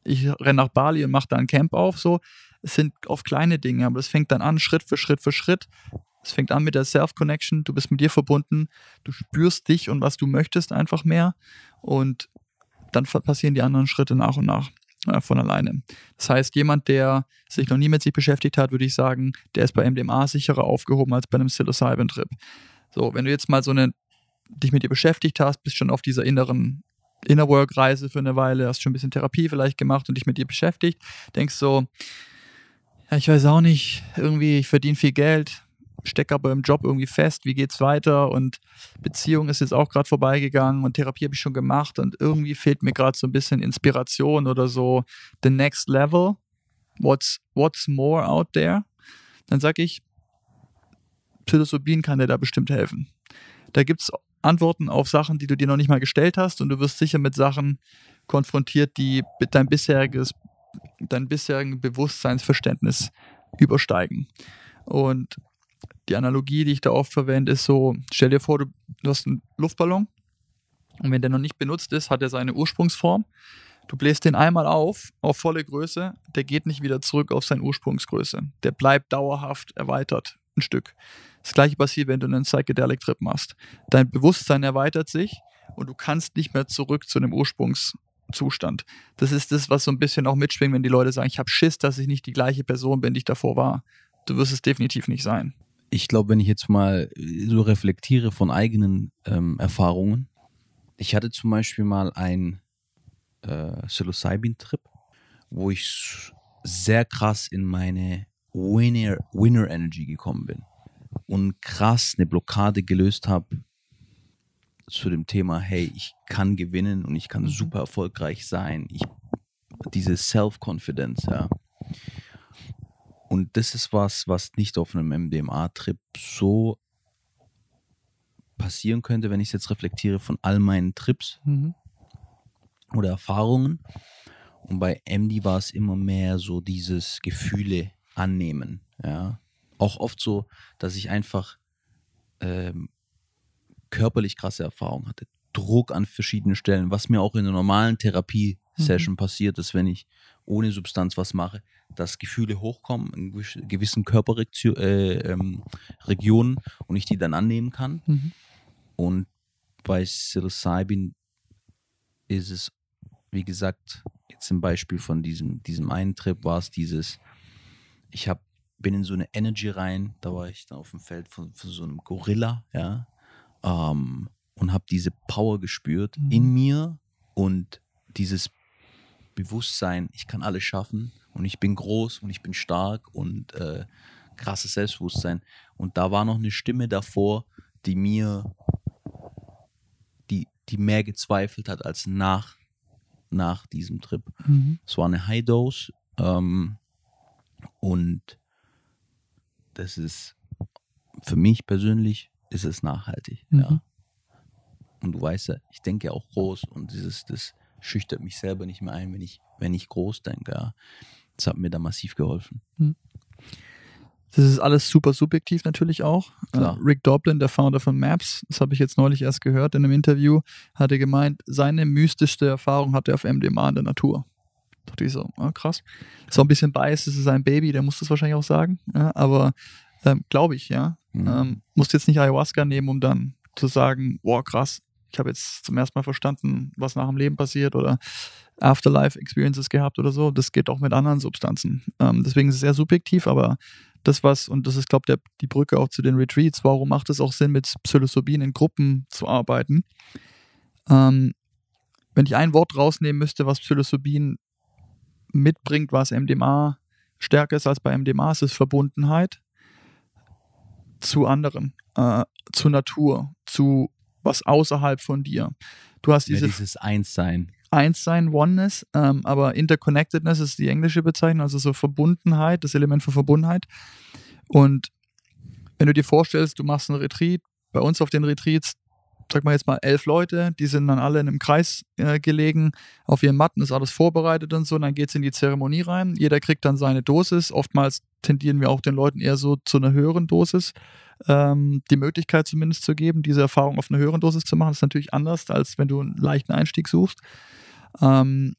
ich renne nach Bali und mache da ein Camp auf, so es sind oft kleine Dinge, aber es fängt dann an, Schritt für Schritt für Schritt. Es fängt an mit der Self-Connection, du bist mit dir verbunden, du spürst dich und was du möchtest einfach mehr und dann passieren die anderen Schritte nach und nach äh, von alleine. Das heißt, jemand, der sich noch nie mit sich beschäftigt hat, würde ich sagen, der ist bei MDMA sicherer aufgehoben als bei einem Psilocybin-Trip. So, wenn du jetzt mal so eine dich mit dir beschäftigt hast, bist schon auf dieser inneren Inner Work Reise für eine Weile, hast schon ein bisschen Therapie vielleicht gemacht und dich mit dir beschäftigt, denkst so, ja, ich weiß auch nicht, irgendwie, ich verdiene viel Geld, stecke aber im Job irgendwie fest, wie geht's weiter? Und Beziehung ist jetzt auch gerade vorbeigegangen und Therapie habe ich schon gemacht und irgendwie fehlt mir gerade so ein bisschen Inspiration oder so. The next level, what's, what's more out there, dann sage ich, Psilocybin kann dir da bestimmt helfen. Da gibt es Antworten auf Sachen, die du dir noch nicht mal gestellt hast und du wirst sicher mit Sachen konfrontiert, die dein bisheriges dein bisherigen Bewusstseinsverständnis übersteigen. Und die Analogie, die ich da oft verwende, ist so, stell dir vor, du, hast einen Luftballon und wenn der noch nicht benutzt ist, hat er seine Ursprungsform. Du bläst den einmal auf, auf volle Größe, der geht nicht wieder zurück auf seine Ursprungsgröße. Der bleibt dauerhaft erweitert, ein Stück. Das gleiche passiert, wenn du einen Psychedelic Trip machst. Dein Bewusstsein erweitert sich und du kannst nicht mehr zurück zu dem Ursprungs, Zustand. Das ist das, was so ein bisschen auch mitschwingt, wenn die Leute sagen, ich habe Schiss, dass ich nicht die gleiche Person bin, die ich davor war. Du wirst es definitiv nicht sein. Ich glaube, wenn ich jetzt mal so reflektiere von eigenen ähm, Erfahrungen, ich hatte zum Beispiel mal einen äh, Psilocybin-Trip, wo ich sehr krass in meine Winner, Winner gekommen bin und krass eine Blockade gelöst habe zu dem Thema, hey, ich kann gewinnen und ich kann mhm. super erfolgreich sein. Ich, diese Self-Confidence, ja. Und das ist was, was nicht auf einem MDMA-Trip so passieren könnte, wenn ich es jetzt reflektiere von all meinen Trips mhm. oder Erfahrungen. Und bei MD war es immer mehr so dieses Gefühle annehmen, ja. Auch oft so, dass ich einfach ähm, körperlich krasse Erfahrungen hatte. Druck an verschiedenen Stellen, was mir auch in einer normalen Therapie-Session mhm. passiert ist, wenn ich ohne Substanz was mache, dass Gefühle hochkommen in gewissen Körperregionen äh, ähm, und ich die dann annehmen kann. Mhm. Und bei Psilocybin ist es, wie gesagt, jetzt im Beispiel von diesem, diesem einen Trip war es dieses, ich hab, bin in so eine Energy rein, da war ich dann auf dem Feld von, von so einem Gorilla, ja, ähm, und habe diese Power gespürt mhm. in mir und dieses Bewusstsein, ich kann alles schaffen und ich bin groß und ich bin stark und äh, krasses Selbstbewusstsein. Und da war noch eine Stimme davor, die mir, die, die mehr gezweifelt hat als nach, nach diesem Trip. Mhm. Es war eine High Dose ähm, und das ist für mich persönlich ist es nachhaltig. Mhm. Ja. Und du weißt ja, ich denke ja auch groß und dieses, das schüchtert mich selber nicht mehr ein, wenn ich, wenn ich groß denke. Ja. Das hat mir da massiv geholfen. Das ist alles super subjektiv natürlich auch. Äh, Klar. Rick Doblin, der Founder von Maps, das habe ich jetzt neulich erst gehört in einem Interview, hatte gemeint, seine mystischste Erfahrung hatte er auf MDMA in der Natur. Da dachte ich so, ah, krass. So ein bisschen biased, das ist sein Baby, der muss das wahrscheinlich auch sagen. Ja, aber ähm, glaube ich, ja. Mhm. Ähm, musst jetzt nicht Ayahuasca nehmen, um dann zu sagen, boah, krass, ich habe jetzt zum ersten Mal verstanden, was nach dem Leben passiert oder Afterlife-Experiences gehabt oder so. Das geht auch mit anderen Substanzen. Ähm, deswegen ist es sehr subjektiv, aber das was, und das ist, glaube ich, die Brücke auch zu den Retreats, warum macht es auch Sinn, mit Psilocybin in Gruppen zu arbeiten? Ähm, wenn ich ein Wort rausnehmen müsste, was Psilocybin mitbringt, was MDMA stärker ist als bei MDMA, ist es Verbundenheit zu anderen, äh, zur Natur, zu was außerhalb von dir. Du hast Ja, diese dieses Einssein. Einssein, Oneness, ähm, aber Interconnectedness ist die englische Bezeichnung, also so Verbundenheit, das Element von Verbundenheit. Und wenn du dir vorstellst, du machst einen Retreat, bei uns auf den Retreats, sag mal jetzt mal elf Leute, die sind dann alle in einem Kreis äh, gelegen, auf ihren Matten ist alles vorbereitet und so, und dann geht es in die Zeremonie rein, jeder kriegt dann seine Dosis, oftmals tendieren wir auch den Leuten eher so zu einer höheren Dosis, ähm, die Möglichkeit zumindest zu geben, diese Erfahrung auf einer höheren Dosis zu machen, das ist natürlich anders, als wenn du einen leichten Einstieg suchst ähm,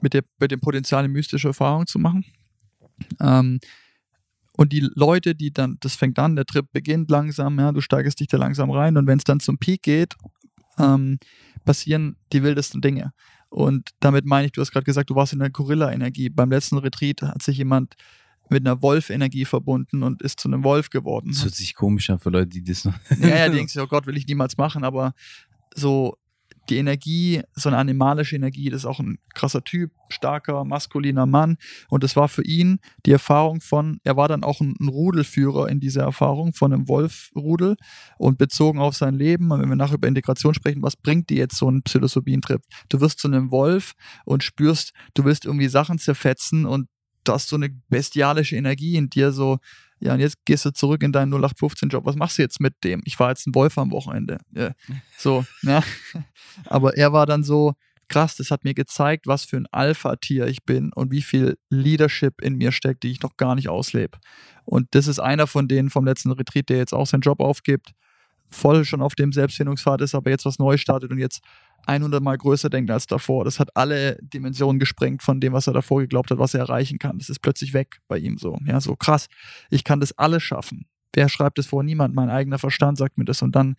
mit, der, mit dem Potenzial, eine mystische Erfahrung zu machen. Ähm, und die Leute, die dann, das fängt an, der Trip beginnt langsam, ja, du steigst dich da langsam rein und wenn es dann zum Peak geht, ähm, passieren die wildesten Dinge. Und damit meine ich, du hast gerade gesagt, du warst in der Gorilla-Energie. Beim letzten Retreat hat sich jemand mit einer Wolf-Energie verbunden und ist zu einem Wolf geworden. Das hört sich komisch an für Leute, die das noch. Ja, ja, denkst du, oh Gott, will ich niemals machen, aber so die Energie, so eine animalische Energie, das ist auch ein krasser Typ, starker, maskuliner Mann. Und das war für ihn die Erfahrung von, er war dann auch ein, ein Rudelführer in dieser Erfahrung von einem Wolfrudel und bezogen auf sein Leben. Und wenn wir nachher über Integration sprechen, was bringt dir jetzt so ein Psilocybin-Trip? Du wirst zu einem Wolf und spürst, du willst irgendwie Sachen zerfetzen und du hast so eine bestialische Energie in dir, so, ja, und jetzt gehst du zurück in deinen 0815-Job. Was machst du jetzt mit dem? Ich war jetzt ein Wolf am Wochenende. Ja. So, ja. Aber er war dann so, krass, das hat mir gezeigt, was für ein Alpha-Tier ich bin und wie viel Leadership in mir steckt, die ich noch gar nicht auslebe. Und das ist einer von denen vom letzten Retreat, der jetzt auch seinen Job aufgibt, voll schon auf dem Selbstfindungspfad ist, aber jetzt was Neues startet und jetzt 100 Mal größer denkt als davor. Das hat alle Dimensionen gesprengt von dem, was er davor geglaubt hat, was er erreichen kann. Das ist plötzlich weg bei ihm so. Ja, so krass. Ich kann das alles schaffen. Wer schreibt es vor? Niemand. Mein eigener Verstand sagt mir das. Und dann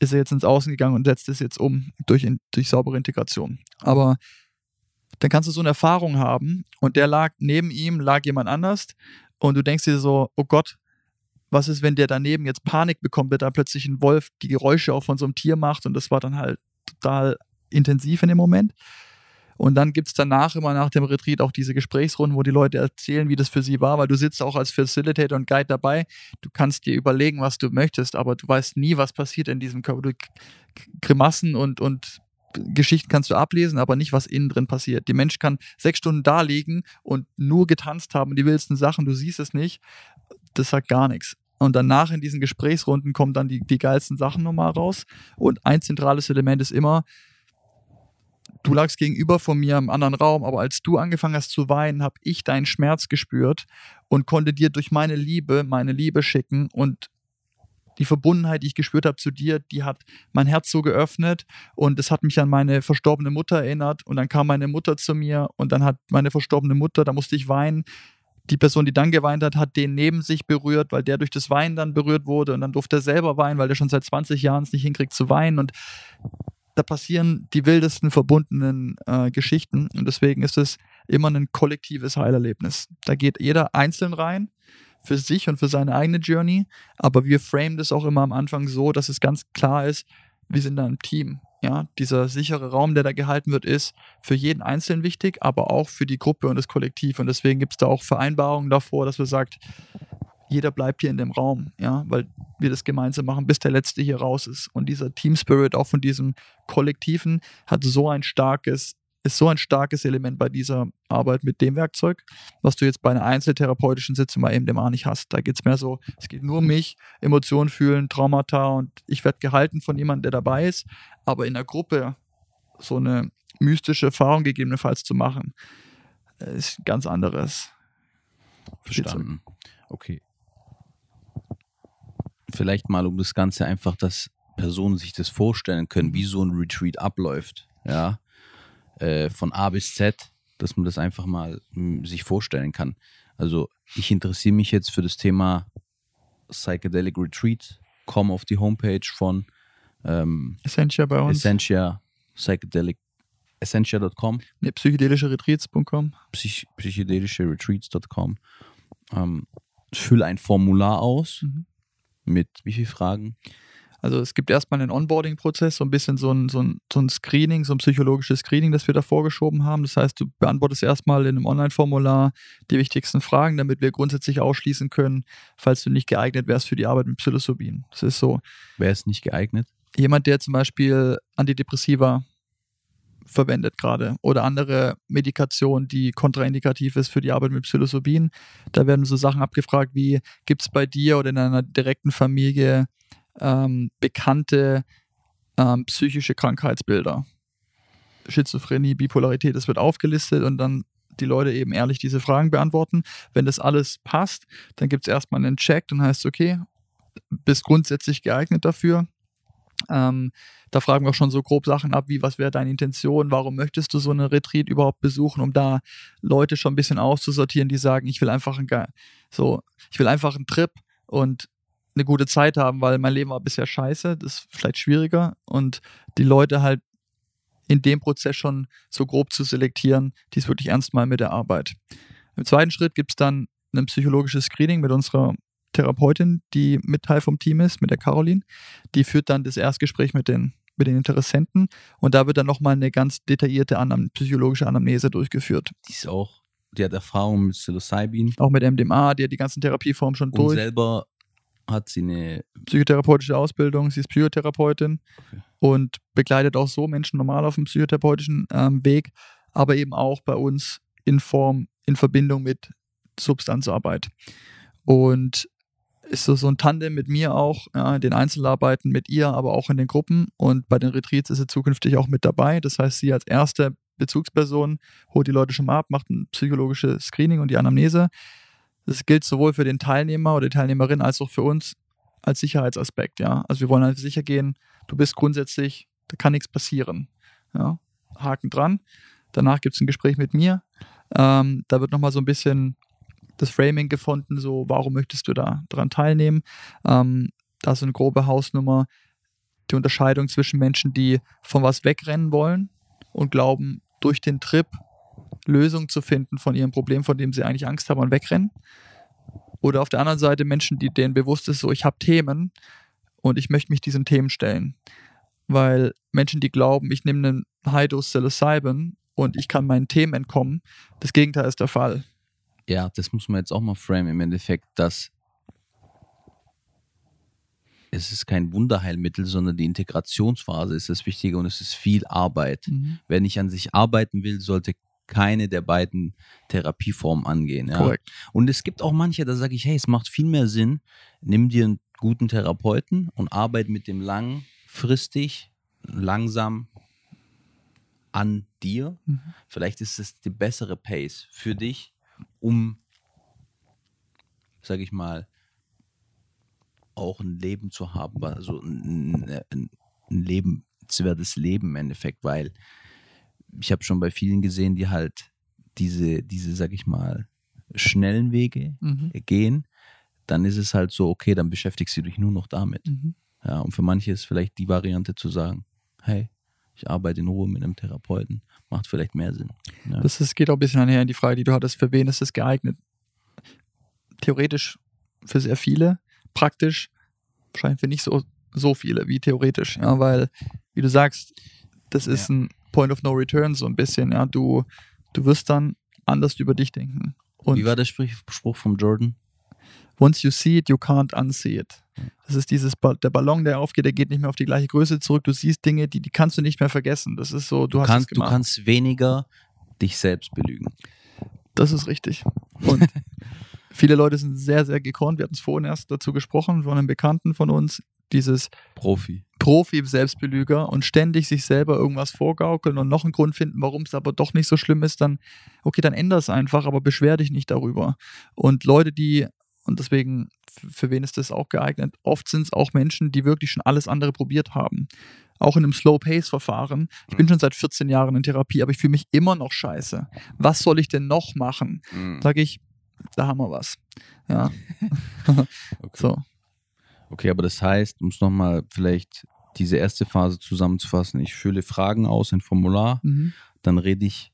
ist er jetzt ins Außen gegangen und setzt es jetzt um durch, in, durch saubere Integration. Aber dann kannst du so eine Erfahrung haben und der lag neben ihm, lag jemand anders und du denkst dir so, oh Gott, was ist, wenn der daneben jetzt Panik bekommt, wenn da plötzlich ein Wolf die Geräusche auch von so einem Tier macht und das war dann halt total intensiv in dem Moment. Und dann gibt es danach immer nach dem Retreat auch diese Gesprächsrunden, wo die Leute erzählen, wie das für sie war, weil du sitzt auch als Facilitator und Guide dabei. Du kannst dir überlegen, was du möchtest, aber du weißt nie, was passiert in diesem Körper. Du Grimassen und, und Geschichten kannst du ablesen, aber nicht, was innen drin passiert. Die Mensch kann sechs Stunden da liegen und nur getanzt haben, die wildesten Sachen, du siehst es nicht. Das sagt gar nichts. Und danach in diesen Gesprächsrunden kommen dann die, die geilsten Sachen nochmal raus. Und ein zentrales Element ist immer, du lagst gegenüber von mir im anderen Raum, aber als du angefangen hast zu weinen, habe ich deinen Schmerz gespürt und konnte dir durch meine Liebe meine Liebe schicken und die Verbundenheit, die ich gespürt habe zu dir, die hat mein Herz so geöffnet und es hat mich an meine verstorbene Mutter erinnert und dann kam meine Mutter zu mir und dann hat meine verstorbene Mutter, da musste ich weinen. Die Person, die dann geweint hat, hat den neben sich berührt, weil der durch das Weinen dann berührt wurde und dann durfte er selber weinen, weil der schon seit 20 Jahren es nicht hinkriegt zu weinen und da passieren die wildesten verbundenen äh, Geschichten und deswegen ist es immer ein kollektives Heilerlebnis. Da geht jeder einzeln rein für sich und für seine eigene Journey, aber wir framen das auch immer am Anfang so, dass es ganz klar ist, wir sind da ein Team. Ja, dieser sichere Raum, der da gehalten wird, ist für jeden Einzelnen wichtig, aber auch für die Gruppe und das Kollektiv. Und deswegen gibt es da auch Vereinbarungen davor, dass wir sagt, jeder bleibt hier in dem Raum, ja, weil wir das gemeinsam machen, bis der Letzte hier raus ist. Und dieser Team Spirit auch von diesem Kollektiven hat so ein starkes ist so ein starkes Element bei dieser Arbeit mit dem Werkzeug, was du jetzt bei einer einzeltherapeutischen Sitzung bei MDMA nicht hast. Da geht es mehr so, es geht nur um mich, Emotionen fühlen, Traumata und ich werde gehalten von jemandem, der dabei ist. Aber in der Gruppe so eine mystische Erfahrung gegebenenfalls zu machen, äh, ist ganz anderes. Verstanden. Okay. Vielleicht mal, um das Ganze einfach, dass Personen sich das vorstellen können, wie so ein Retreat abläuft. Ja. Äh, von A bis Z, dass man das einfach mal mh, sich vorstellen kann. Also, ich interessiere mich jetzt für das Thema Psychedelic Retreat. Komm auf die Homepage von ähm, Essentia bei uns. Essentia, Psychedelic, essentia.com, nee, psychedelische-retreats.com. psych psychedelische-retreats.com. Ähm, fülle ein Formular aus Mhm. mit wie viele Fragen? Also es gibt erstmal einen Onboarding-Prozess, so ein bisschen so ein, so, ein, so ein Screening, so ein psychologisches Screening, das wir da vorgeschoben haben. Das heißt, du beantwortest erstmal in einem Online-Formular die wichtigsten Fragen, damit wir grundsätzlich ausschließen können, falls du nicht geeignet wärst für die Arbeit mit Psilocybin. Das ist so. Wer ist nicht geeignet? Jemand, der zum Beispiel Antidepressiva verwendet gerade oder andere Medikation, die kontraindikativ ist für die Arbeit mit Psilocybin. Da werden so Sachen abgefragt wie, gibt es bei dir oder in einer direkten Familie ähm, bekannte ähm, psychische Krankheitsbilder? Schizophrenie, Bipolarität, das wird aufgelistet und dann die Leute eben ehrlich diese Fragen beantworten. Wenn das alles passt, dann gibt es erstmal einen Check, dann heißt es, okay, bist grundsätzlich geeignet dafür. Ähm, da fragen wir auch schon so grob Sachen ab, wie was wäre deine Intention, warum möchtest du so eine Retreat überhaupt besuchen, um da Leute schon ein bisschen auszusortieren, die sagen, ich will einfach einen, so, ich will einfach einen Trip und eine gute Zeit haben, weil mein Leben war bisher scheiße, das ist vielleicht schwieriger und die Leute halt in dem Prozess schon so grob zu selektieren, die es wirklich ernst meinen mit der Arbeit. Im zweiten Schritt gibt es dann ein psychologisches Screening mit unserer Therapeutin, die mit Teil vom Team ist, mit der Caroline. Die führt dann das Erstgespräch mit den, mit den Interessenten und da wird dann nochmal eine ganz detaillierte Anam psychologische Anamnese durchgeführt. Die ist auch, die hat Erfahrung mit Psilocybin Auch mit MDMA, die hat die ganzen Therapieformen schon und durch. selber hat sie eine Psychotherapeutische Ausbildung, sie ist Psychotherapeutin Okay. und begleitet auch so Menschen normal auf dem psychotherapeutischen ähm, Weg, aber eben auch bei uns in Form, in Verbindung mit Substanzarbeit. Und ist so, so ein Tandem mit mir auch, ja, in den Einzelarbeiten mit ihr, aber auch in den Gruppen. Und bei den Retreats ist sie zukünftig auch mit dabei. Das heißt, sie als erste Bezugsperson holt die Leute schon mal ab, macht ein psychologisches Screening und die Anamnese. Das gilt sowohl für den Teilnehmer oder die Teilnehmerin als auch für uns als Sicherheitsaspekt, ja. Also wir wollen halt sicher gehen, du bist grundsätzlich, da kann nichts passieren. Ja. Haken dran. Danach gibt es ein Gespräch mit mir. Ähm, da wird nochmal so ein bisschen das Framing gefunden, so warum möchtest du da dran teilnehmen. Ähm, da ist so eine grobe Hausnummer, die Unterscheidung zwischen Menschen, die von was wegrennen wollen und glauben, durch den Trip Lösung zu finden von ihrem Problem, von dem sie eigentlich Angst haben und wegrennen. Oder auf der anderen Seite Menschen, die denen bewusst ist, so ich habe Themen und ich möchte mich diesen Themen stellen. Weil Menschen, die glauben, ich nehme einen High-Dose Psilocybin und ich kann meinen Themen entkommen, das Gegenteil ist der Fall. Ja, das muss man jetzt auch mal framen im Endeffekt, dass es ist kein Wunderheilmittel, sondern die Integrationsphase ist das Wichtige und es ist viel Arbeit. Wer nicht an sich arbeiten will, sollte keine der beiden Therapieformen angehen. Ja? Und es gibt auch manche, da sage ich, hey, es macht viel mehr Sinn, nimm dir einen guten Therapeuten und arbeite mit dem langfristig, langsam an dir. Mhm. Vielleicht ist es die bessere Pace für dich, um, sage ich mal, auch ein Leben zu haben, also ein, ein, ein lebenswertes Leben im Endeffekt, weil ich habe schon bei vielen gesehen, die halt diese, diese, sag ich mal, schnellen Wege Mhm. gehen, dann ist es halt so, okay, dann beschäftigst du dich nur noch damit. Mhm. Ja, und für manche ist vielleicht die Variante zu sagen, hey, ich arbeite in Ruhe mit einem Therapeuten, macht vielleicht mehr Sinn. Ja. Das ist, geht auch ein bisschen einher in die Frage, die du hattest, für wen ist es geeignet? Theoretisch für sehr viele, praktisch wahrscheinlich für nicht so, so viele wie theoretisch, ja, weil, wie du sagst, das ist ein Point of No Return so ein bisschen, ja, du, du wirst dann anders über dich denken. Und Wie war der Spruch vom Jordan? once you see it, you can't unsee it. Das ist dieses ba der Ballon, der aufgeht, der geht nicht mehr auf die gleiche Größe zurück. Du siehst Dinge, die, die kannst du nicht mehr vergessen. Das ist so, du, Du kannst, du kannst weniger dich selbst belügen. Das ist richtig. Und viele Leute sind sehr, sehr gekonnt. Wir hatten es vorhin erst dazu gesprochen von einem Bekannten von uns, dieses Profi. Profi-Selbstbelüger und ständig sich selber irgendwas vorgaukeln und noch einen Grund finden, warum es aber doch nicht so schlimm ist, dann, okay, dann änder es einfach, aber beschwer dich nicht darüber. Und Leute, die, und deswegen, für wen ist das auch geeignet? Oft sind es auch Menschen, die wirklich schon alles andere probiert haben. Auch in einem Slow-Pace-Verfahren. Ich bin schon seit 14 Jahren in Therapie, aber ich fühle mich immer noch scheiße. Was soll ich denn noch machen? Mhm. Sag ich, da haben wir was. Ja, Okay. so. okay, aber das heißt, um es nochmal vielleicht diese erste Phase zusammenzufassen, ich fülle Fragen aus, ein Formular, Mhm. dann rede ich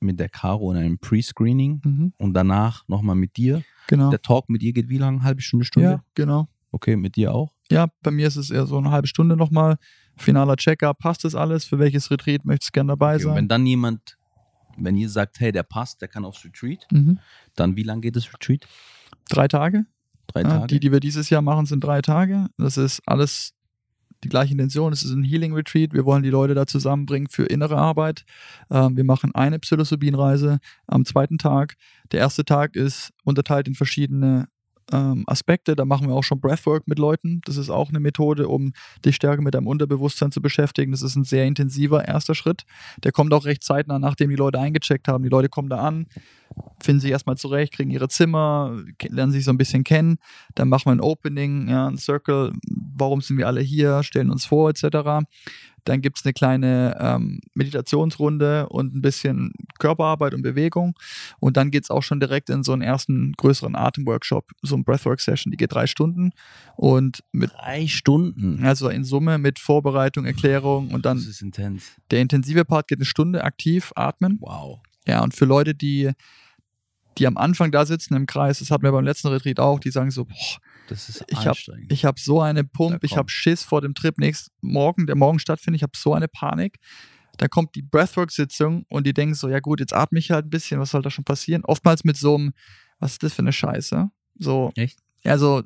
mit der Caro in einem Pre-Screening Mhm. und danach nochmal mit dir. Genau. Der Talk mit ihr geht wie lange? Halbe Stunde, Stunde? Ja, genau. Okay, mit dir auch? Ja, bei mir ist es eher so eine halbe Stunde nochmal. Finaler Check-up, passt das alles? Für welches Retreat möchtest du gerne dabei Okay, und wenn sein? dann jemand, wenn ihr sagt, hey, der passt, der kann aufs Retreat, Mhm. dann wie lange geht das Retreat? Drei Tage. Drei Ja, Tage? die, die wir dieses Jahr machen, sind drei Tage. Das ist alles die gleiche Intention. Es ist ein Healing Retreat. Wir wollen die Leute da zusammenbringen für innere Arbeit. Ähm, wir machen eine Psilocybin-Reise am zweiten Tag. Der erste Tag ist unterteilt in verschiedene ähm, Aspekte. Da machen wir auch schon Breathwork mit Leuten. Das ist auch eine Methode, um dich stärker mit deinem Unterbewusstsein zu beschäftigen. Das ist ein sehr intensiver erster Schritt. Der kommt auch recht zeitnah, nachdem die Leute eingecheckt haben. Die Leute kommen da an, finden sich erstmal zurecht, kriegen ihre Zimmer, lernen sich so ein bisschen kennen. Dann machen wir ein Opening, ja, ein Circle. Warum sind wir alle hier? Stellen uns vor, etc. Dann gibt es eine kleine ähm, Meditationsrunde und ein bisschen Körperarbeit und Bewegung. Und dann geht es auch schon direkt in so einen ersten größeren Atemworkshop, so ein Breathwork-Session, die geht drei Stunden. Und mit, Drei Stunden. also in Summe mit Vorbereitung, Erklärung und dann das ist intens. der intensive Part geht eine Stunde aktiv atmen. Wow. Ja, und für Leute, die, die am Anfang da sitzen im Kreis, das hatten wir beim letzten Retreat auch, die sagen so, boah, Das ist Ich hab- anstrengend. ich habe so eine Pump, ich habe Schiss vor dem Trip nächsten Morgen, der morgen stattfindet, ich habe so eine Panik. Da kommt die Breathwork-Sitzung und die denken so, ja gut, jetzt atme ich halt ein bisschen, was soll da schon passieren? Oftmals mit so einem, was ist das für eine Scheiße? So, Echt? ja, so,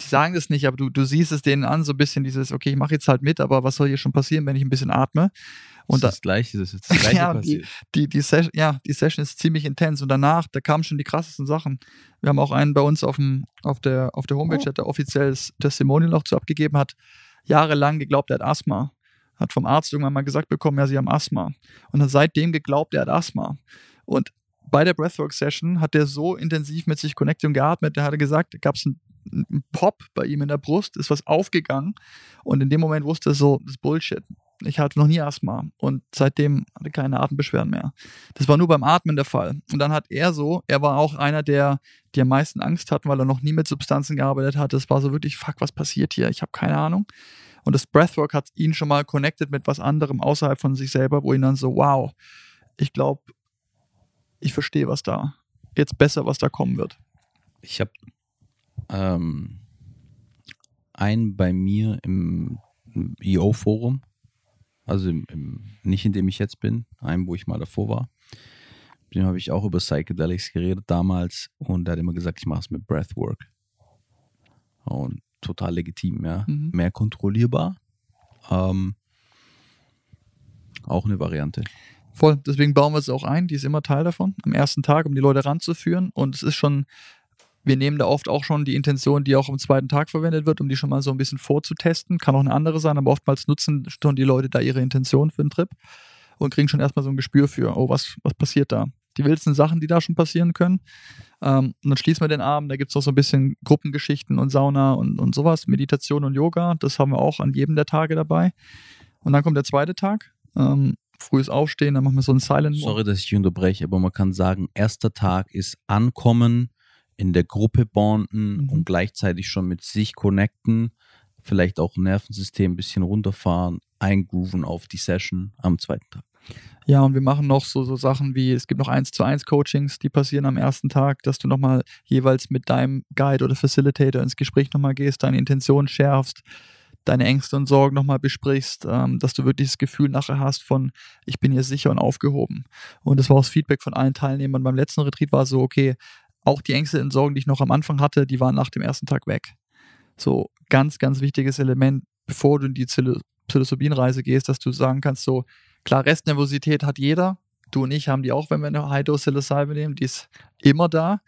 die sagen das nicht, aber du, du siehst es denen an, so ein bisschen dieses, okay, ich mache jetzt halt mit, aber was soll hier schon passieren, wenn ich ein bisschen atme? Und da, das ist das Gleiche, das ist jetzt das Gleiche Ja, passiert. die, die, Session, ja, die Session ist ziemlich intens und danach, da kamen schon die krassesten Sachen. Wir haben auch einen bei uns auf, dem, auf, der, auf der Homepage, Oh. der offizielles Testimonial noch zu abgegeben hat, jahrelang geglaubt, er hat Asthma. Hat vom Arzt irgendwann mal gesagt bekommen, ja, sie haben Asthma. Und hat seitdem geglaubt, er hat Asthma. Und bei der Breathwork-Session hat er so intensiv mit sich connected und geatmet, der hatte gesagt, da gab es einen, einen Pop bei ihm in der Brust, ist was aufgegangen und in dem Moment wusste er so, das ist Bullshit. Ich hatte noch nie Asthma und seitdem hatte keine Atembeschwerden mehr. Das war nur beim Atmen der Fall. Und dann hat er so, er war auch einer, der die am meisten Angst hatten, weil er noch nie mit Substanzen gearbeitet hat. Das war so wirklich, fuck, was passiert hier? Ich habe keine Ahnung. Und das Breathwork hat ihn schon mal connected mit was anderem außerhalb von sich selber, wo ihn dann so, wow, ich glaube, ich verstehe, was da jetzt besser, was da kommen wird. Ich habe ähm, einen bei mir im EO-Forum, also im, im, nicht in dem ich jetzt bin, einen, wo ich mal davor war. Mit dem habe ich auch über Psychedelics geredet damals und der hat immer gesagt, ich mache es mit Breathwork. Und total legitim, ja. Mhm. Mehr kontrollierbar. Ähm, auch eine Variante. Voll, deswegen bauen wir es auch ein, die ist immer Teil davon, am ersten Tag, um die Leute ranzuführen. Und es ist schon, wir nehmen da oft auch schon die Intention, die auch am zweiten Tag verwendet wird, um die schon mal so ein bisschen vorzutesten. Kann auch eine andere sein, aber oftmals nutzen schon die Leute da ihre Intention für den Trip und kriegen schon erstmal so ein Gespür für, oh, was, was passiert da? Die wildesten Sachen, die da schon passieren können. Ähm, und dann schließen wir den Abend, da gibt es auch so ein bisschen Gruppengeschichten und Sauna und, und sowas, Meditation und Yoga, das haben wir auch an jedem der Tage dabei. Und dann kommt der zweite Tag, ähm, frühes Aufstehen, dann machen wir so einen Silent Mode. Sorry, dass ich unterbreche, aber man kann sagen, erster Tag ist Ankommen, in der Gruppe bonden Mhm. und gleichzeitig schon mit sich connecten, vielleicht auch Nervensystem ein bisschen runterfahren, eingrooven auf die Session am zweiten Tag. Ja, und wir machen noch so, so Sachen wie, es gibt noch 1 zu 1 Coachings, die passieren am ersten Tag, dass du nochmal jeweils mit deinem Guide oder Facilitator ins Gespräch nochmal gehst, deine Intention schärfst, deine Ängste und Sorgen nochmal besprichst, ähm, dass du wirklich das Gefühl nachher hast von, ich bin hier sicher und aufgehoben. Und das war auch das Feedback von allen Teilnehmern. Beim letzten Retreat war so, okay, auch die Ängste und Sorgen, die ich noch am Anfang hatte, die waren nach dem ersten Tag weg. So ganz, ganz wichtiges Element, bevor du in die Psil- Psilocybin-Reise gehst, dass du sagen kannst, so klar, Restnervosität hat jeder. Du und ich haben die auch, wenn wir eine High-Dose Psilocybin nehmen, die ist immer da.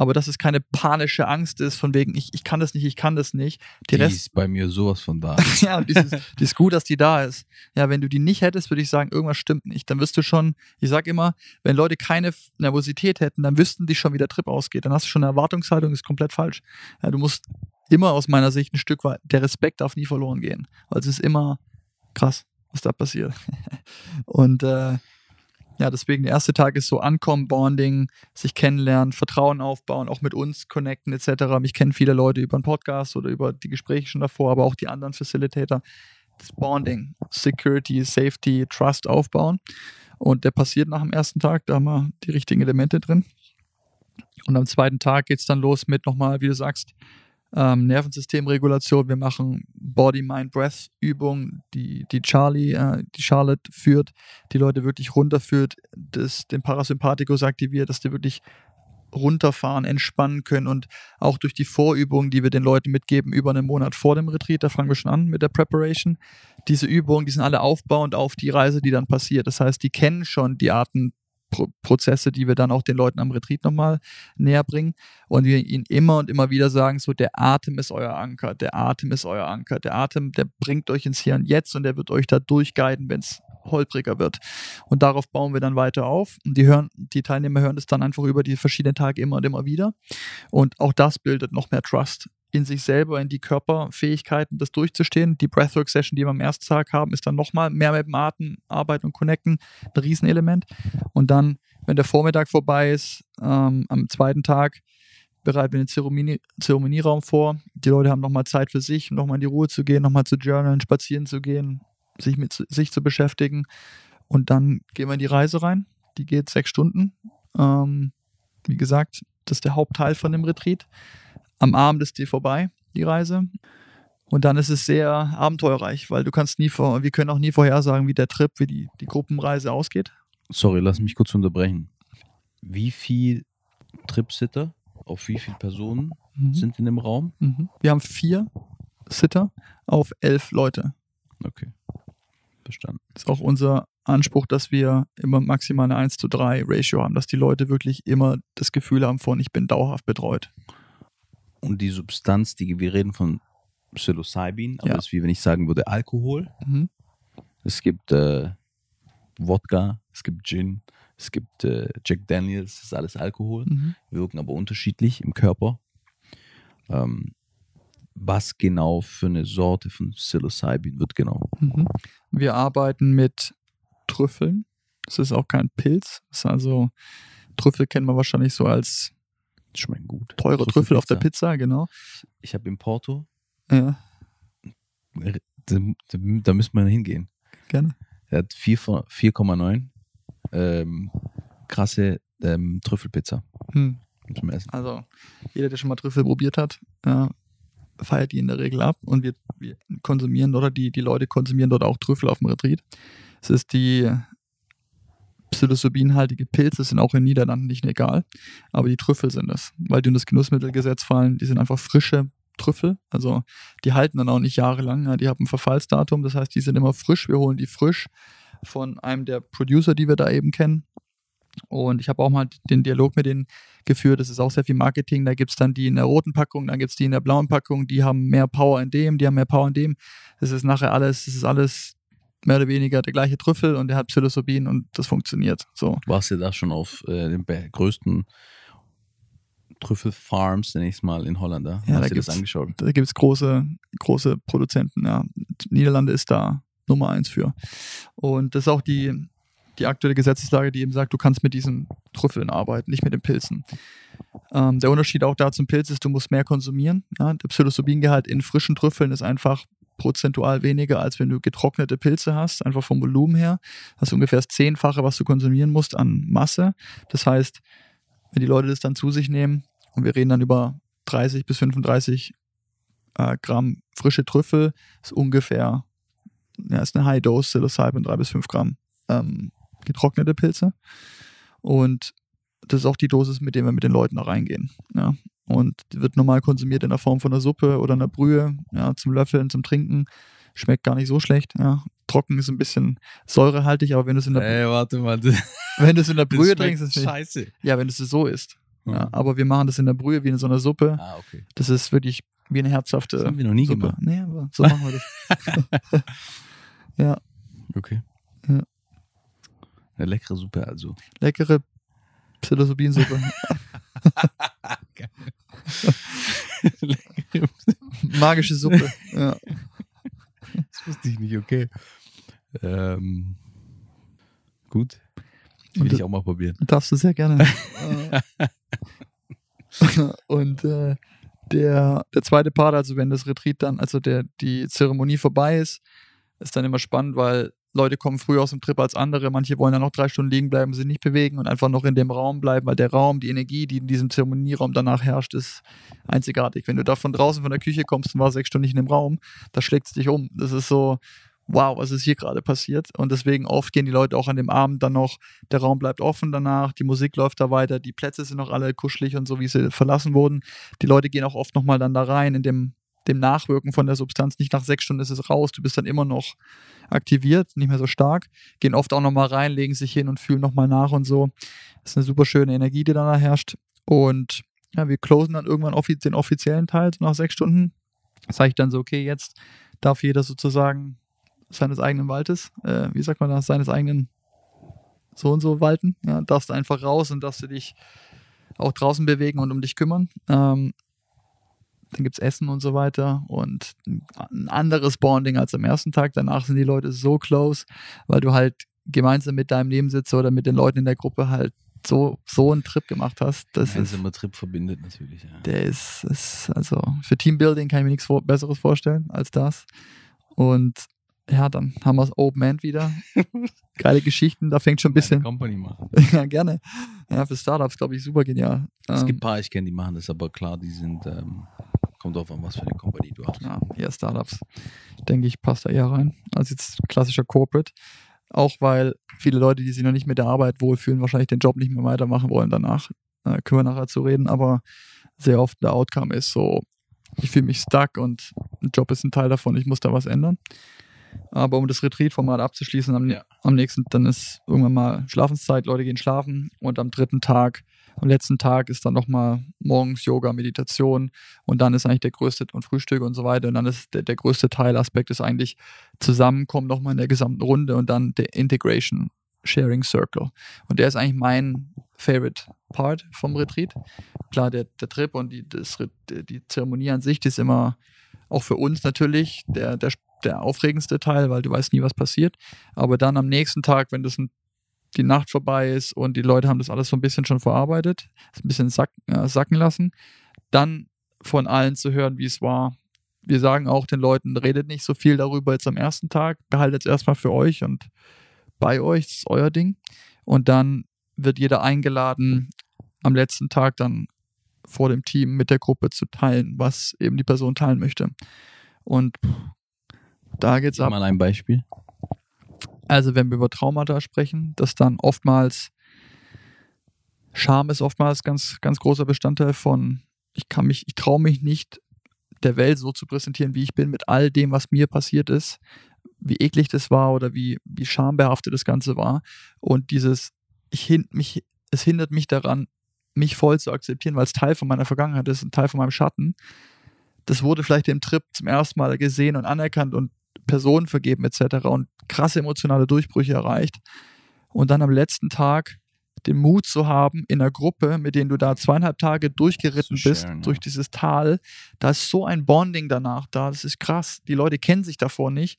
Aber dass es keine panische Angst ist, von wegen, ich, ich kann das nicht, ich kann das nicht. Die, Die Rest, ist bei mir sowas von da. ja, die ist, die ist gut, dass die da ist. Ja, wenn du die nicht hättest, würde ich sagen, irgendwas stimmt nicht. Dann wirst du schon, ich sag immer, wenn Leute keine Nervosität hätten, dann wüssten die schon, wie der Trip ausgeht. Dann hast du schon eine Erwartungshaltung, ist komplett falsch. Ja, du musst immer aus meiner Sicht ein Stück weit, der Respekt darf nie verloren gehen. Weil es ist immer krass, was da passiert. und äh, ja, deswegen der erste Tag ist so Ankommen, Bonding, sich kennenlernen, Vertrauen aufbauen, auch mit uns connecten etc. Mich kennen viele Leute über einen Podcast oder über die Gespräche schon davor, aber auch die anderen Facilitator. Das Bonding, Security, Safety, Trust aufbauen. Und der passiert nach dem ersten Tag, da haben wir die richtigen Elemente drin. Und am zweiten Tag geht es dann los mit nochmal, wie du sagst, ähm, Nervensystemregulation. Wir machen Body-Mind-Breath-Übungen, die, die Charlie, äh, die Charlotte führt, die Leute wirklich runterführt, das, den Parasympathikus aktiviert, dass die wirklich runterfahren, entspannen können und auch durch die Vorübungen, die wir den Leuten mitgeben, über einen Monat vor dem Retreat, da fangen wir schon an mit der Preparation. Diese Übungen, die sind alle aufbauend auf die Reise, die dann passiert. Das heißt, die kennen schon die Arten, Pro Prozesse, die wir dann auch den Leuten am Retreat nochmal näher bringen. Und wir ihnen immer und immer wieder sagen, so der Atem ist euer Anker, der Atem ist euer Anker, der Atem, der bringt euch ins Hier und Jetzt und der wird euch da durchguiden, wenn es holpriger wird. Und darauf bauen wir dann weiter auf. Und die hören, die Teilnehmer hören das dann einfach über die verschiedenen Tage immer und immer wieder. Und auch das bildet noch mehr Trust in sich selber, in die Körperfähigkeiten, das durchzustehen. Die Breathwork-Session, die wir am ersten Tag haben, ist dann nochmal mehr mit dem Atem arbeiten und connecten, ein Riesenelement. Und dann, wenn der Vormittag vorbei ist, ähm, am zweiten Tag bereiten wir den Zeremonie Zeremonieraum vor. Die Leute haben nochmal Zeit für sich, um nochmal in die Ruhe zu gehen, nochmal zu journalen, spazieren zu gehen, sich mit sich zu beschäftigen. Und dann gehen wir in die Reise rein. Die geht sechs Stunden. Ähm, wie gesagt, das ist der Hauptteil von dem Retreat. Am Abend ist die vorbei, die Reise. Und dann ist es sehr abenteuerreich, weil du kannst nie vor, wir können auch nie vorhersagen, wie der Trip, wie die, die Gruppenreise ausgeht. Sorry, lass mich kurz unterbrechen. Wie viel Tripsitter auf wie viele Personen Mhm. sind in dem Raum? Mhm. Wir haben vier Sitter auf elf Leute. Okay. Verstanden. Das ist auch unser Anspruch, dass wir immer maximal eine 1 zu 3 Ratio haben, dass die Leute wirklich immer das Gefühl haben von, ich bin dauerhaft betreut. Und die Substanz, die wir reden von Psilocybin, aber Ja. das ist wie wenn ich sagen würde Alkohol. Mhm. Es gibt äh, Wodka, es gibt Gin, es gibt äh, Jack Daniels, das ist alles Alkohol, Mhm. wirken aber unterschiedlich im Körper. Ähm, was genau für eine Sorte von Psilocybin wird genau? Mhm. Wir arbeiten mit Trüffeln. Das ist auch kein Pilz. Das ist also, Trüffel kennen wir wahrscheinlich so als Schmeckt gut. teure Trüffel auf der Pizza, genau. Ich habe in Porto, Ja, äh, da, da, müsste man hingehen. gerne. Er hat 4 von- 4,9 ähm, krasse ähm, Trüffelpizza. Hm. Wir essen. Also, jeder, der schon mal Trüffel probiert hat, äh, feiert die in der Regel ab und wir, wir konsumieren oder die, die Leute konsumieren dort auch Trüffel auf dem Retreat. Es ist die psilocybinhaltige Pilze, sind auch in Niederlanden nicht egal, aber die Trüffel sind es, weil die in das Genussmittelgesetz fallen, die sind einfach frische Trüffel, also die halten dann auch nicht jahrelang, ja, die haben ein Verfallsdatum, das heißt, die sind immer frisch, wir holen die frisch von einem der Producer, die wir da eben kennen. Und ich habe auch mal den Dialog mit denen geführt. Das ist auch sehr viel Marketing. Da gibt es dann die in der roten Packung, dann gibt es die in der blauen Packung, die haben mehr Power in dem, die haben mehr Power in dem. Das ist nachher alles, das ist alles mehr oder weniger der gleiche Trüffel und der hat Psilocybin und das funktioniert. So. Warst du da schon auf äh, den größten Trüffelfarms, nenne ich es mal, in Holland? Da? Ja, Hast da du das angeschaut? Da gibt es große, große Produzenten. Ja. Niederlande ist da Nummer eins für. Und das ist auch die, die aktuelle Gesetzeslage, die eben sagt, du kannst mit diesen Trüffeln arbeiten, nicht mit den Pilzen. Ähm, der Unterschied auch da zum Pilz ist, du musst mehr konsumieren. Ja. Der Psilocybingehalt in frischen Trüffeln ist einfach prozentual weniger, als wenn du getrocknete Pilze hast, einfach vom Volumen her. Das ist ungefähr das Zehnfache, was du konsumieren musst an Masse. Das heißt, wenn die Leute das dann zu sich nehmen, und wir reden dann über 30 bis 35 äh, Gramm frische Trüffel, ist ungefähr, ja, ist eine High Dose Psilocybin, 3 bis 5 Gramm ähm, getrocknete Pilze. Und das ist auch die Dosis, mit der wir mit den Leuten da reingehen. Ja. Und wird normal konsumiert in der Form von einer Suppe oder einer Brühe, ja, zum Löffeln, zum Trinken. Schmeckt gar nicht so schlecht, ja. Trocken ist ein bisschen säurehaltig, aber wenn du es in der, Ey, warte mal. wenn du es in der Brühe trinkst, ist es nicht. scheiße. Ja, wenn du es so isst. Ja, Mhm. aber wir machen das in der Brühe wie in so einer Suppe. Ah, okay. Das ist wirklich wie eine herzhafte Das haben wir noch nie Suppe. gemacht. Nee, aber so machen wir das. ja, Okay. Ja. Eine leckere Suppe also. leckere Psilocybin-Suppe. Magische Suppe. Ja. Das wusste ich nicht, okay. Ähm, gut. Will ich auch mal probieren. Darfst du sehr gerne. und äh, der, der zweite Part, also wenn das Retreat dann, also der, die Zeremonie vorbei ist, ist dann immer spannend, weil Leute kommen früher aus dem Trip als andere. Manche wollen dann noch drei Stunden liegen bleiben, sich nicht bewegen und einfach noch in dem Raum bleiben, weil der Raum, die Energie, die in diesem Zeremonieraum danach herrscht, ist einzigartig. Wenn du da von draußen von der Küche kommst und warst sechs Stunden nicht in dem Raum, da schlägt es dich um. Das ist so, wow, was ist hier gerade passiert? Und deswegen oft gehen die Leute auch an dem Abend dann noch, der Raum bleibt offen danach, die Musik läuft da weiter, die Plätze sind noch alle kuschelig und so, wie sie verlassen wurden. Die Leute gehen auch oft nochmal dann da rein in dem, dem Nachwirken von der Substanz. Nicht nach sechs Stunden ist es raus, du bist dann immer noch aktiviert, nicht mehr so stark. Gehen oft auch nochmal rein, legen sich hin und fühlen nochmal nach und so. Das ist eine super schöne Energie, die da herrscht. Und ja, wir closen dann irgendwann den offiziellen Teil so nach sechs Stunden. Sage ich dann so, okay, jetzt darf jeder sozusagen seines eigenen Waldes, äh, wie sagt man das, seines eigenen so und so walten. Ja, darfst einfach raus und darfst du dich auch draußen bewegen und um dich kümmern. Ähm, dann gibt es Essen und so weiter und ein anderes Bonding als am ersten Tag. Danach sind die Leute so close, weil du halt gemeinsam mit deinem Nebensitzer oder mit den Leuten in der Gruppe halt so, so einen Trip gemacht hast. Das ist, Gemeinsamer Trip verbindet natürlich. Ja. der ist, ist, also für Teambuilding kann ich mir nichts vor, Besseres vorstellen als das. Und ja, dann haben wir das Open End wieder. Geile Geschichten, da fängt schon ein bisschen. Company machen. ja, gerne. Ja, für Startups, glaube ich, super genial. Es Ähm, gibt ein paar, ich kenne, die machen das, aber klar, die sind, ähm, kommt drauf an, was für eine Company du hast. ja, eher Startups, denke ich, passt da eher rein, als jetzt klassischer Corporate. Auch weil viele Leute, die sich noch nicht mit der Arbeit wohlfühlen, wahrscheinlich den Job nicht mehr weitermachen wollen danach. Äh, können wir nachher zu reden, aber sehr oft der Outcome ist so, ich fühle mich stuck und ein Job ist ein Teil davon, ich muss da was ändern. Aber um das Retreat-Format abzuschließen, am, Ja. am nächsten, dann ist irgendwann mal Schlafenszeit, Leute gehen schlafen und am dritten Tag, am letzten Tag ist dann nochmal morgens Yoga, Meditation und dann ist eigentlich der größte und Frühstück und so weiter und dann ist der, der größte Teilaspekt ist eigentlich Zusammenkommen nochmal in der gesamten Runde und dann der Integration Sharing Circle. Und der ist eigentlich mein Favorite Part vom Retreat. Klar, der, der Trip und die, das, die Zeremonie an sich, die ist immer auch für uns natürlich der, der, der aufregendste Teil, weil du weißt nie, was passiert. Aber dann am nächsten Tag, wenn das ein, die Nacht vorbei ist und die Leute haben das alles so ein bisschen schon verarbeitet, ein bisschen sack, äh, sacken lassen, dann von allen zu hören, wie es war. Wir sagen auch den Leuten, redet nicht so viel darüber jetzt am ersten Tag, behaltet es erstmal für euch und bei euch, das ist euer Ding. Und dann wird jeder eingeladen, am letzten Tag dann vor dem Team mit der Gruppe zu teilen, was eben die Person teilen möchte. Und da geht's Gib ab. mal ein Beispiel. Also wenn wir über Traumata sprechen, dass dann oftmals Scham ist oftmals ganz, ganz großer Bestandteil von, ich kann mich, ich traue mich nicht, der Welt so zu präsentieren, wie ich bin, mit all dem, was mir passiert ist, wie eklig das war oder wie, wie schambehaftet das Ganze war. Und dieses, ich hin, mich, es hindert mich daran, mich voll zu akzeptieren, weil es Teil von meiner Vergangenheit ist, ein Teil von meinem Schatten. Das wurde vielleicht im Trip zum ersten Mal gesehen und anerkannt und Personen vergeben etc. und krasse emotionale Durchbrüche erreicht. Und dann am letzten Tag den Mut zu haben, in einer Gruppe, mit denen du da zweieinhalb Tage durchgeritten Zu bist, sharen, ja. durch dieses Tal, da ist so ein Bonding danach da, das ist krass. Die Leute kennen sich davor nicht,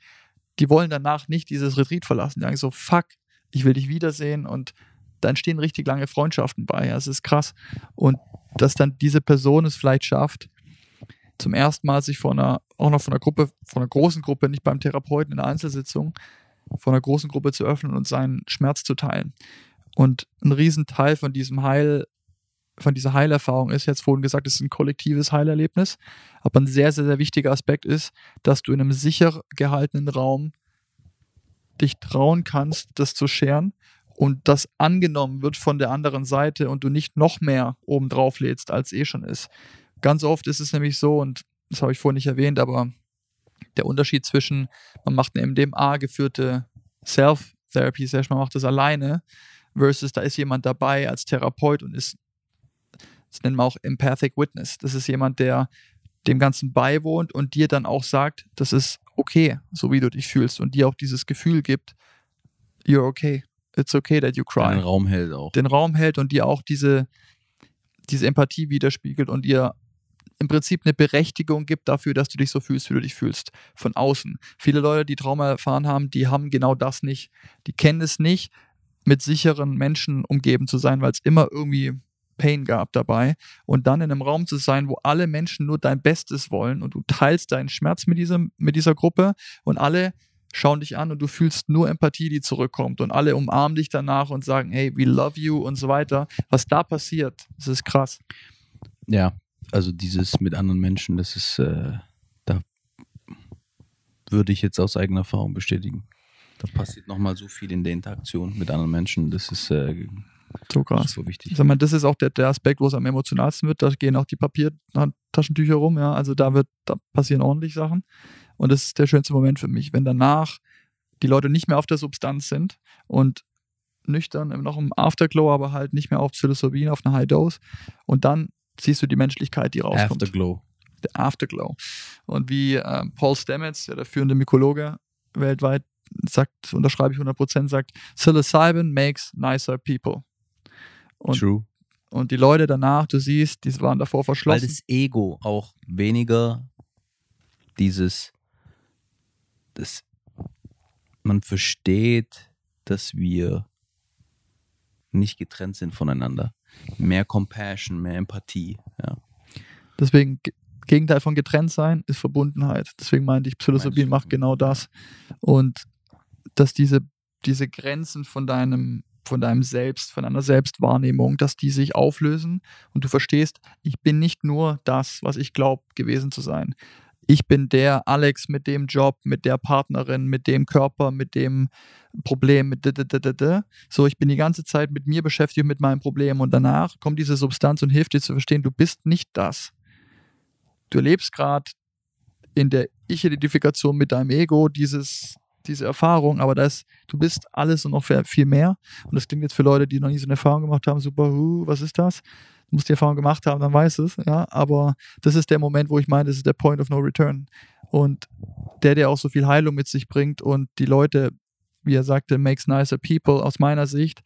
die wollen danach nicht dieses Retreat verlassen. Die sagen so, fuck, ich will dich wiedersehen und da entstehen richtig lange Freundschaften bei. Ja, es ist krass. Und dass dann diese Person es vielleicht schafft, zum ersten Mal sich von einer, auch noch von einer Gruppe, von einer großen Gruppe, nicht beim Therapeuten in einer Einzelsitzung, von einer großen Gruppe zu öffnen und seinen Schmerz zu teilen. Und ein Riesenteil von diesem Heil, von dieser Heilerfahrung ist jetzt vorhin gesagt, es ist ein kollektives Heilerlebnis. Aber ein sehr, sehr, sehr wichtiger Aspekt ist, dass du in einem sicher gehaltenen Raum dich trauen kannst, das zu scheren und das angenommen wird von der anderen Seite und du nicht noch mehr oben drauf lädst, als eh schon ist. Ganz oft ist es nämlich so, und das habe ich vorhin nicht erwähnt, aber der Unterschied zwischen, man macht eine MDMA geführte Self-Therapy-Session, man macht das alleine, versus da ist jemand dabei als Therapeut und ist, das nennen wir auch Empathic Witness. Das ist jemand, der dem Ganzen beiwohnt und dir dann auch sagt, das ist okay, so wie du dich fühlst und dir auch dieses Gefühl gibt, you're okay, it's okay that you cry. Den Raum hält auch. Den Raum hält und dir auch diese, diese Empathie widerspiegelt und dir im Prinzip eine Berechtigung gibt dafür, dass du dich so fühlst, wie du dich fühlst, von außen. Viele Leute, die Trauma erfahren haben, die haben genau das nicht. Die kennen es nicht, mit sicheren Menschen umgeben zu sein, weil es immer irgendwie Pain gab dabei. Und dann in einem Raum zu sein, wo alle Menschen nur dein Bestes wollen und du teilst deinen Schmerz mit, diesem, mit dieser Gruppe und alle schauen dich an und du fühlst nur Empathie, die zurückkommt und alle umarmen dich danach und sagen, hey, we love you und so weiter. Was da passiert, das ist krass. Ja, also dieses mit anderen Menschen, das ist, äh, da würde ich jetzt aus eigener Erfahrung bestätigen. Da passiert nochmal so viel in der Interaktion mit anderen Menschen. Das ist äh, so krass. So wichtig. Ich sag mal, das ist auch der, der Aspekt, wo es am emotionalsten wird. Da gehen auch die Papiertaschentücher rum, ja. Also da wird, da passieren ordentlich Sachen. Und das ist der schönste Moment für mich, wenn danach die Leute nicht mehr auf der Substanz sind und nüchtern, noch im Afterglow, aber halt nicht mehr auf Psilocybin, auf einer High Dose. Und dann siehst du die Menschlichkeit, die rauskommt. Afterglow. Der Afterglow. Und wie äh, Paul Stamets, der führende Mykologe weltweit, sagt, unterschreibe ich 100%, sagt, Psilocybin makes nicer people. Und, True. Und die Leute danach, du siehst, die waren davor verschlossen. Weil das Ego auch weniger dieses, das, man versteht, dass wir nicht getrennt sind voneinander. Mehr Compassion, mehr Empathie. Ja. Deswegen, Gegenteil von getrennt sein ist Verbundenheit. Deswegen meinte ich, Psilocybin macht genau das. Und dass diese, diese Grenzen von deinem, von deinem Selbst, von deiner Selbstwahrnehmung, dass die sich auflösen und du verstehst, ich bin nicht nur das, was ich glaube gewesen zu sein ich bin der Alex mit dem Job, mit der Partnerin, mit dem Körper, mit dem Problem, mit so ich bin die ganze Zeit mit mir beschäftigt mit meinem Problem und danach kommt diese Substanz und hilft dir zu verstehen, du bist nicht das. Du lebst gerade in der Ich-Identifikation mit deinem Ego dieses diese Erfahrung, aber das, du bist alles und noch viel mehr. Und das klingt jetzt für Leute, die noch nie so eine Erfahrung gemacht haben, super, uh, was ist das? Du musst die Erfahrung gemacht haben, dann weißt es, ja. Aber das ist der Moment, wo ich meine, das ist der Point of No Return. Und der, der auch so viel Heilung mit sich bringt und die Leute, wie er sagte, makes nicer people, aus meiner Sicht,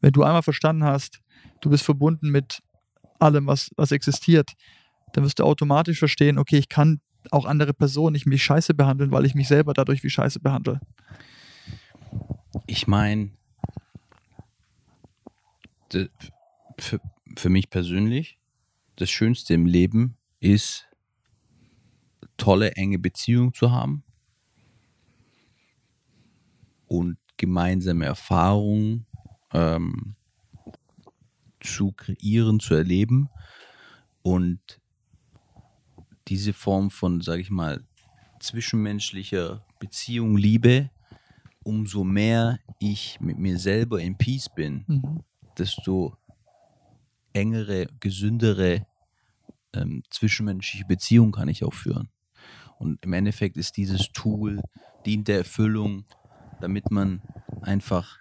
wenn du einmal verstanden hast, du bist verbunden mit allem, was, was existiert, dann wirst du automatisch verstehen, okay, ich kann auch andere Personen nicht mich scheiße behandeln, weil ich mich selber dadurch wie scheiße behandle. Ich meine, für, für mich persönlich, das Schönste im Leben ist, tolle, enge Beziehungen zu haben und gemeinsame Erfahrungen ähm, zu kreieren, zu erleben und diese Form von, sage ich mal, zwischenmenschlicher Beziehung, Liebe, umso mehr ich mit mir selber in Peace bin, mhm. desto engere, gesündere ähm, zwischenmenschliche Beziehung kann ich auch führen. Und im Endeffekt ist dieses Tool, dient der Erfüllung, damit man einfach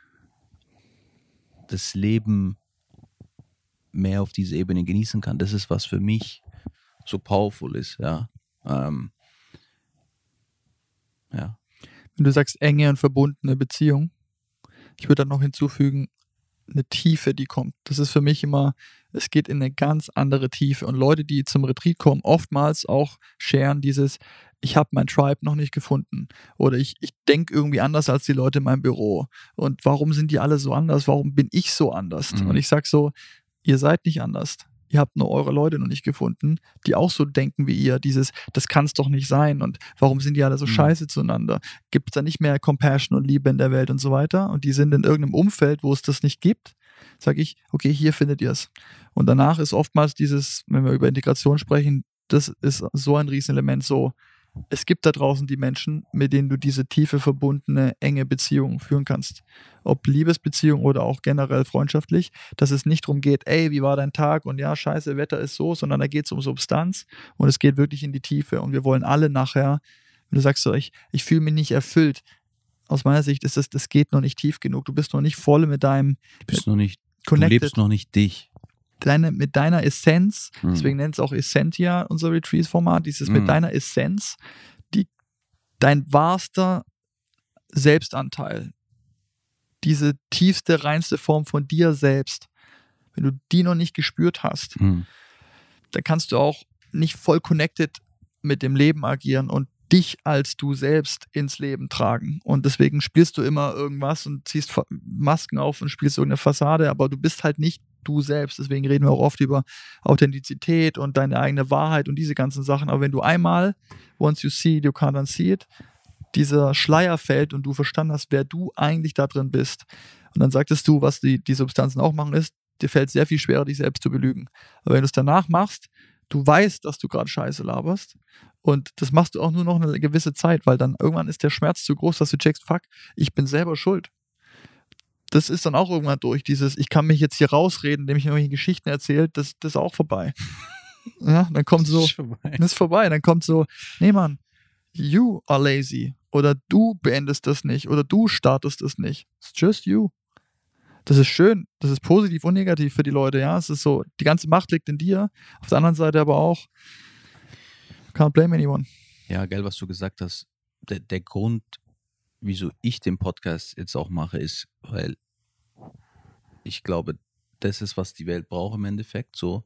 das Leben mehr auf diese Ebene genießen kann. Das ist was für mich so powerful ist, ja. Ähm, ja. Wenn du sagst enge und verbundene Beziehung, ich würde dann noch hinzufügen, eine Tiefe, die kommt. Das ist für mich immer, es geht in eine ganz andere Tiefe. Und Leute, die zum Retreat kommen, oftmals auch scheren dieses, ich habe mein Tribe noch nicht gefunden. Oder ich, ich denke irgendwie anders als die Leute in meinem Büro. Und warum sind die alle so anders? Warum bin ich so anders? Mhm. Und ich sage so, ihr seid nicht anders ihr habt nur eure Leute noch nicht gefunden, die auch so denken wie ihr. Dieses, das kann es doch nicht sein und warum sind die alle so mhm. scheiße zueinander? Gibt es da nicht mehr Compassion und Liebe in der Welt und so weiter? Und die sind in irgendeinem Umfeld, wo es das nicht gibt. Sage ich, okay, hier findet ihr es. Und danach ist oftmals dieses, wenn wir über Integration sprechen, das ist so ein Riesenelement, so es gibt da draußen die Menschen, mit denen du diese tiefe, verbundene, enge Beziehung führen kannst. Ob Liebesbeziehung oder auch generell freundschaftlich, dass es nicht darum geht, ey, wie war dein Tag und ja, scheiße, Wetter ist so, sondern da geht es um Substanz und es geht wirklich in die Tiefe und wir wollen alle nachher, wenn du sagst so, ich, ich fühle mich nicht erfüllt, aus meiner Sicht ist das, das geht noch nicht tief genug. Du bist noch nicht voll mit deinem Du bist noch nicht, du connected, lebst noch nicht dich. Deine, mit deiner Essenz, Mhm. deswegen nennt es auch Essentia, unser Retreat-Format, dieses Mhm. mit deiner Essenz, die, dein wahrster Selbstanteil, diese tiefste, reinste Form von dir selbst, wenn du die noch nicht gespürt hast, Mhm. dann kannst du auch nicht voll connected mit dem Leben agieren und dich als du selbst ins Leben tragen. Und deswegen spielst du immer irgendwas und ziehst Masken auf und spielst irgendeine Fassade, aber du bist halt nicht du selbst. Deswegen reden wir auch oft über Authentizität und deine eigene Wahrheit und diese ganzen Sachen. Aber wenn du einmal, once you see it, you can't unsee it, dieser Schleier fällt und du verstanden hast, wer du eigentlich da drin bist. Und dann sagtest du, was die, die Substanzen auch machen, ist, dir fällt sehr viel schwerer, dich selbst zu belügen. Aber wenn du es danach machst, du weißt, dass du gerade Scheiße laberst. Und das machst du auch nur noch eine gewisse Zeit, weil dann irgendwann ist der Schmerz zu groß, dass du checkst, fuck, ich bin selber schuld. Das ist dann auch irgendwann durch. Dieses, ich kann mich jetzt hier rausreden, indem ich mir irgendwelche Geschichten erzählt, das, das ist auch vorbei. Ja, dann kommt so, das ist vorbei. Dann kommt so, nee, Mann, you are lazy. Oder du beendest das nicht. Oder du startest es nicht. It's just you. Das ist schön. Das ist positiv und negativ für die Leute. Ja, es ist so, die ganze Macht liegt in dir. Auf der anderen Seite aber auch, can't blame anyone. Ja, geil, was du gesagt hast. Der, der Grund, wieso ich den Podcast jetzt auch mache, ist, weil ich glaube, das ist, was die Welt braucht im Endeffekt, so,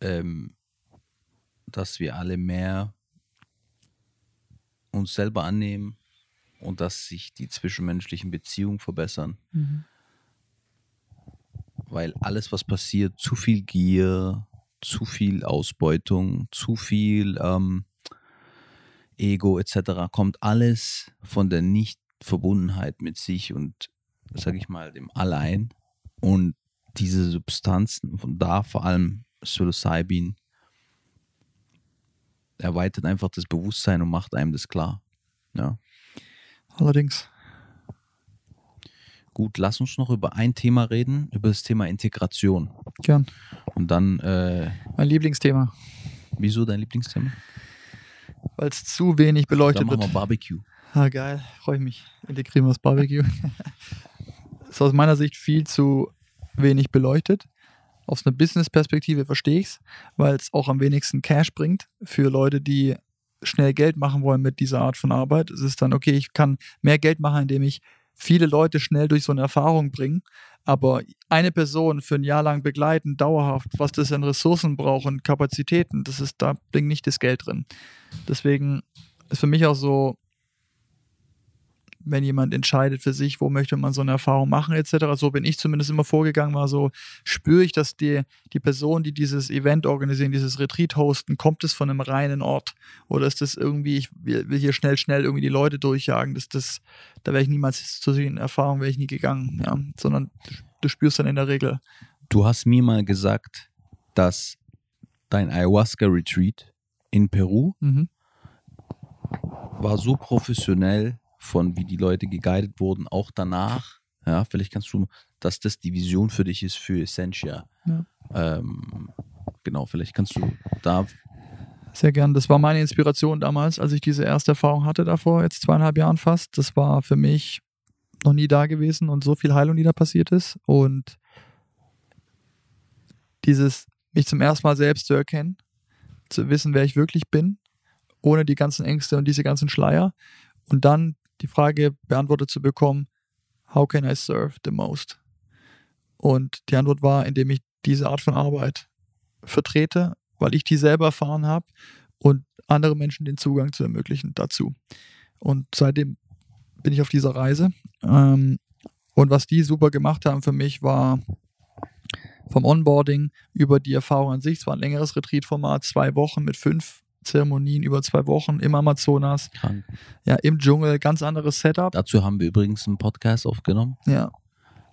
ähm, dass wir alle mehr uns selber annehmen und dass sich die zwischenmenschlichen Beziehungen verbessern. Weil alles, was passiert, zu viel Gier, zu viel Ausbeutung, zu viel ähm, Ego etc., kommt alles von der Nicht-Verbundenheit mit sich und, sag ich mal, dem Allein. Und diese Substanzen, von da vor allem Psilocybin, erweitert einfach das Bewusstsein und macht einem das klar. Ja. Allerdings. Gut, lass uns noch über ein Thema reden, über das Thema Integration. Gern. Und dann, äh, Mein Lieblingsthema. wieso dein Lieblingsthema? Weil es zu wenig Dann beleuchtet machen wir wird. Barbecue. Ah, geil. Freue ich mich. Integrieren wir das Barbecue. ist aus meiner Sicht viel zu wenig beleuchtet. Aus einer Business-Perspektive verstehe ich es, weil es auch am wenigsten Cash bringt für Leute, die schnell Geld machen wollen mit dieser Art von Arbeit. Es ist dann, okay, ich kann mehr Geld machen, indem ich viele Leute schnell durch so eine Erfahrung bringe, aber eine Person für ein Jahr lang begleiten, dauerhaft, was das an Ressourcen braucht und Kapazitäten, das ist, da bringt nicht das Geld drin. Deswegen ist für mich auch so, wenn jemand entscheidet für sich, wo möchte man so eine Erfahrung machen, etc. So bin ich zumindest immer vorgegangen, war so, spüre ich, dass die, die Person, die dieses Event organisieren, dieses Retreat hosten, kommt es von einem reinen Ort? Oder ist das irgendwie, ich will, hier schnell, schnell irgendwie die Leute durchjagen, das, das, da wäre ich niemals zu solchen Erfahrungen wäre ich nie gegangen, ja. Sondern du spürst dann in der Regel. Du hast mir mal gesagt, dass dein Ayahuasca-Retreat in Peru Mhm. war so professionell von wie die Leute geguidet wurden, auch danach. Ja, vielleicht kannst du, dass das die Vision für dich ist für Essentia. Ja. Ähm, genau, vielleicht kannst du da. Sehr gern. Das war meine Inspiration damals, als ich diese erste Erfahrung hatte davor, jetzt zweieinhalb Jahren fast. Das war für mich noch nie da gewesen und so viel Heilung, die da passiert ist. Und dieses, mich zum ersten Mal selbst zu erkennen, zu wissen, wer ich wirklich bin, ohne die ganzen Ängste und diese ganzen Schleier. Und dann die Frage beantwortet zu bekommen, how can I serve the most? Und die Antwort war, indem ich diese Art von Arbeit vertrete, weil ich die selber erfahren habe und andere Menschen den Zugang zu ermöglichen dazu. Und seitdem bin ich auf dieser Reise. Ähm, und was die super gemacht haben für mich war vom Onboarding über die Erfahrung an sich. Es war ein längeres Retreat-Format, zwei Wochen mit fünf Zeremonien über zwei Wochen im Amazonas, Krank. ja, im Dschungel, ganz anderes Setup. Dazu haben wir übrigens einen Podcast aufgenommen, Ja,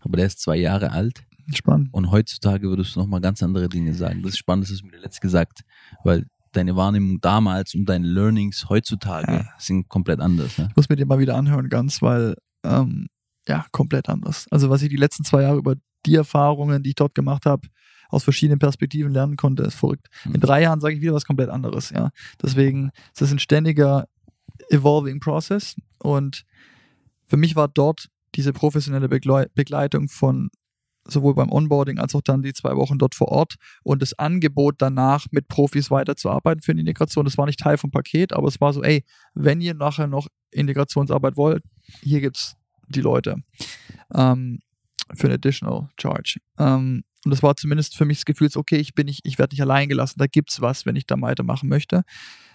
aber der ist zwei Jahre alt spannend. und heutzutage würdest du nochmal ganz andere Dinge sagen. Das ist spannend, das hast du mir letztes gesagt, weil deine Wahrnehmung damals und deine Learnings heutzutage Ja. sind komplett anders. Ne? Ich muss mir den mal wieder anhören, ganz, weil, ähm, ja, komplett anders. Also, was ich die letzten zwei Jahre über die Erfahrungen, die ich dort gemacht habe, aus verschiedenen Perspektiven lernen konnte, ist verrückt. In Mhm. drei Jahren sage ich wieder was komplett anderes, ja. Deswegen ist das ein ständiger evolving process und für mich war dort diese professionelle Begleu- Begleitung von sowohl beim Onboarding als auch dann die zwei Wochen dort vor Ort und das Angebot danach mit Profis weiterzuarbeiten für die Integration. Das war nicht Teil vom Paket, aber es war so, ey, wenn ihr nachher noch Integrationsarbeit wollt, hier gibt's die Leute ähm, für ein additional charge. Ähm, und das war zumindest für mich das Gefühl, okay, ich bin nicht, ich werde nicht allein gelassen, da gibt's was, wenn ich da weitermachen möchte.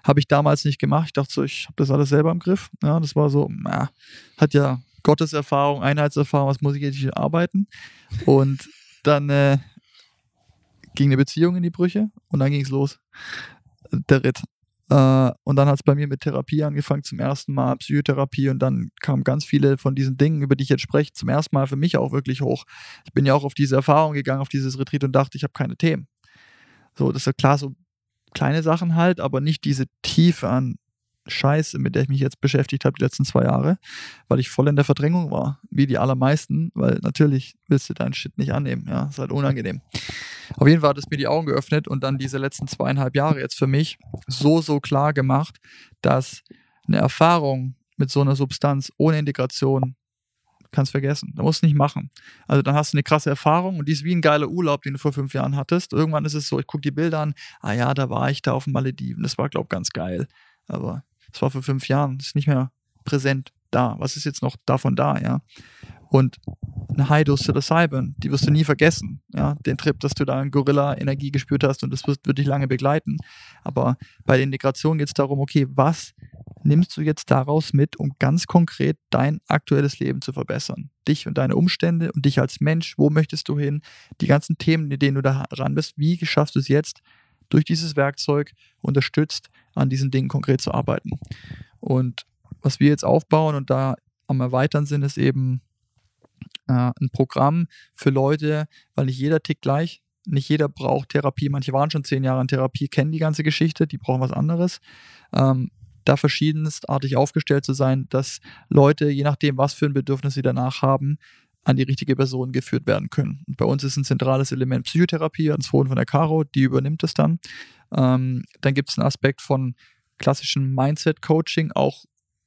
Habe ich damals nicht gemacht. Ich dachte so, ich habe das alles selber im Griff. Ja, das war so, na, hat ja Gotteserfahrung, Einheitserfahrung, was muss ich jetzt hier arbeiten? Und dann äh, ging eine Beziehung in die Brüche und dann ging es los. Der Ritt. Äh, und dann hat es bei mir mit Therapie angefangen, zum ersten Mal Psychotherapie und dann kamen ganz viele von diesen Dingen, über die ich jetzt spreche, zum ersten Mal für mich auch wirklich hoch. Ich bin ja auch auf diese Erfahrung gegangen, auf dieses Retreat und dachte, ich habe keine Themen. So, das ist ja klar, so kleine Sachen halt, aber nicht diese Tiefe an Scheiße, mit der ich mich jetzt beschäftigt habe die letzten zwei Jahre, weil ich voll in der Verdrängung war, wie die allermeisten, weil natürlich willst du deinen Shit nicht annehmen, ja, ist halt unangenehm. Auf jeden Fall hat es mir die Augen geöffnet und dann diese letzten zweieinhalb Jahre jetzt für mich so, so klar gemacht, dass eine Erfahrung mit so einer Substanz ohne Integration kannst vergessen. Da musst du nicht machen. Also dann hast du eine krasse Erfahrung und die ist wie ein geiler Urlaub, den du vor fünf Jahren hattest. Irgendwann ist es so, ich gucke die Bilder an, ah ja, da war ich da auf den Malediven, das war, glaube ich, ganz geil. Aber das war vor fünf Jahren, das ist nicht mehr präsent da. Was ist jetzt noch davon da, ja? Und eine High-Dose Psilocybin, die wirst du nie vergessen, ja? Den Trip, dass du da eine Gorilla-Energie gespürt hast und das wird, wird dich lange begleiten. Aber bei der Integration geht es darum, okay, was nimmst du jetzt daraus mit, um ganz konkret dein aktuelles Leben zu verbessern? Dich und deine Umstände und dich als Mensch, wo möchtest du hin? Die ganzen Themen, in denen du da ran bist, wie schaffst du es jetzt, durch dieses Werkzeug unterstützt, an diesen Dingen konkret zu arbeiten? Und was wir jetzt aufbauen und da am Erweitern sind, ist eben äh, ein Programm für Leute, weil nicht jeder tickt gleich. Nicht jeder braucht Therapie. Manche waren schon zehn Jahre in Therapie, kennen die ganze Geschichte, die brauchen was anderes. Ähm, da verschiedenstartig aufgestellt zu sein, dass Leute, je nachdem, was für ein Bedürfnis sie danach haben, an die richtige Person geführt werden können. Und bei uns ist ein zentrales Element Psychotherapie, ans Fohlen von der Caro, die übernimmt es dann. Ähm, dann gibt es einen Aspekt von klassischem Mindset-Coaching, auch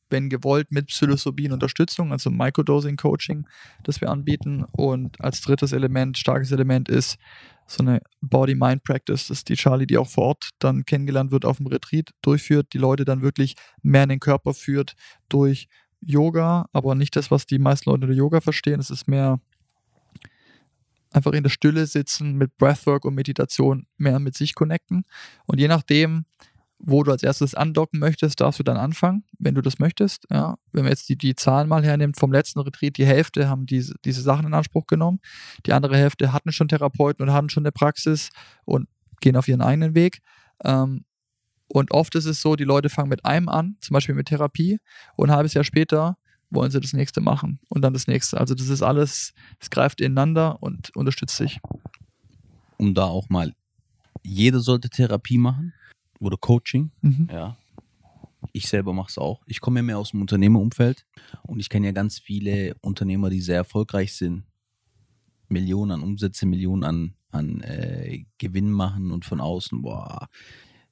wenn gewollt, mit Psilocybin Unterstützung, also Microdosing-Coaching, das wir anbieten. Und als drittes Element, starkes Element ist so eine Body-Mind-Practice, das ist die Charlie, die auch vor Ort dann kennengelernt wird auf dem Retreat, durchführt, die Leute dann wirklich mehr in den Körper führt durch Yoga, aber nicht das, was die meisten Leute unter Yoga verstehen. Es ist mehr einfach in der Stille sitzen, mit Breathwork und Meditation mehr mit sich connecten. Und je nachdem, wo du als erstes andocken möchtest, darfst du dann anfangen, wenn du das möchtest. Ja, wenn man jetzt die, die Zahlen mal hernimmt vom letzten Retreat, die Hälfte haben diese, diese Sachen in Anspruch genommen. Die andere Hälfte hatten schon Therapeuten und haben schon eine Praxis und gehen auf ihren eigenen Weg. Ähm, und oft ist es so, die Leute fangen mit einem an, zum Beispiel mit Therapie, und ein halbes Jahr später wollen sie das nächste machen und dann das nächste. Also das ist alles, es greift ineinander und unterstützt sich. Um da auch mal, jeder sollte Therapie machen oder Coaching. Mhm. Ja. Ich selber mache es auch. Ich komme ja mehr aus dem Unternehmerumfeld und ich kenne ja ganz viele Unternehmer, die sehr erfolgreich sind. Millionen an Umsätze, Millionen an, an äh, Gewinn machen und von außen, boah,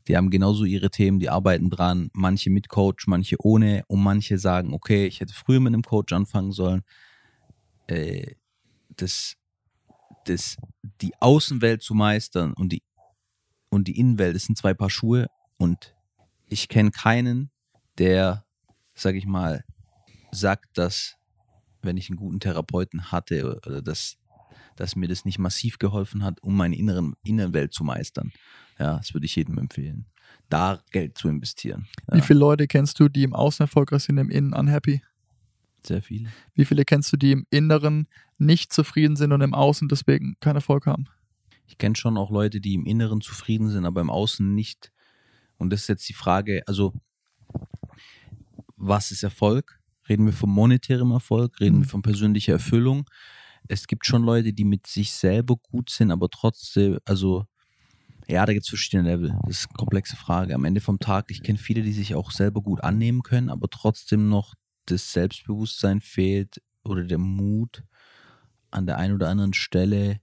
die haben genauso ihre Themen, die arbeiten dran, manche mit Coach, manche ohne. Und manche sagen, okay, ich hätte früher mit einem Coach anfangen sollen. Äh, das, das, die Außenwelt zu meistern und die, und die Innenwelt, das sind zwei Paar Schuhe. Und ich kenne keinen, der, sag ich mal, sagt, dass, wenn ich einen guten Therapeuten hatte oder dass, dass mir das nicht massiv geholfen hat, um meine inneren Innenwelt zu meistern. Ja, das würde ich jedem empfehlen, da Geld zu investieren. Wie Ja, viele Leute kennst du, die im Außen erfolgreich sind, im Innen unhappy? sehr viele. Wie viele kennst du, die im Inneren nicht zufrieden sind und im Außen deswegen keinen Erfolg haben? Ich kenne schon auch Leute, die im Inneren zufrieden sind, aber im Außen nicht. Und das ist jetzt die Frage, also was ist Erfolg? Reden wir von monetärem Erfolg? Reden Mhm. wir von persönlicher Erfüllung? Es gibt schon Leute, die mit sich selber gut sind, aber trotzdem, also Ja, da gibt es verschiedene Level. Das ist eine komplexe Frage. Am Ende vom Tag, ich kenne viele, die sich auch selber gut annehmen können, aber trotzdem noch das Selbstbewusstsein fehlt oder der Mut, an der einen oder anderen Stelle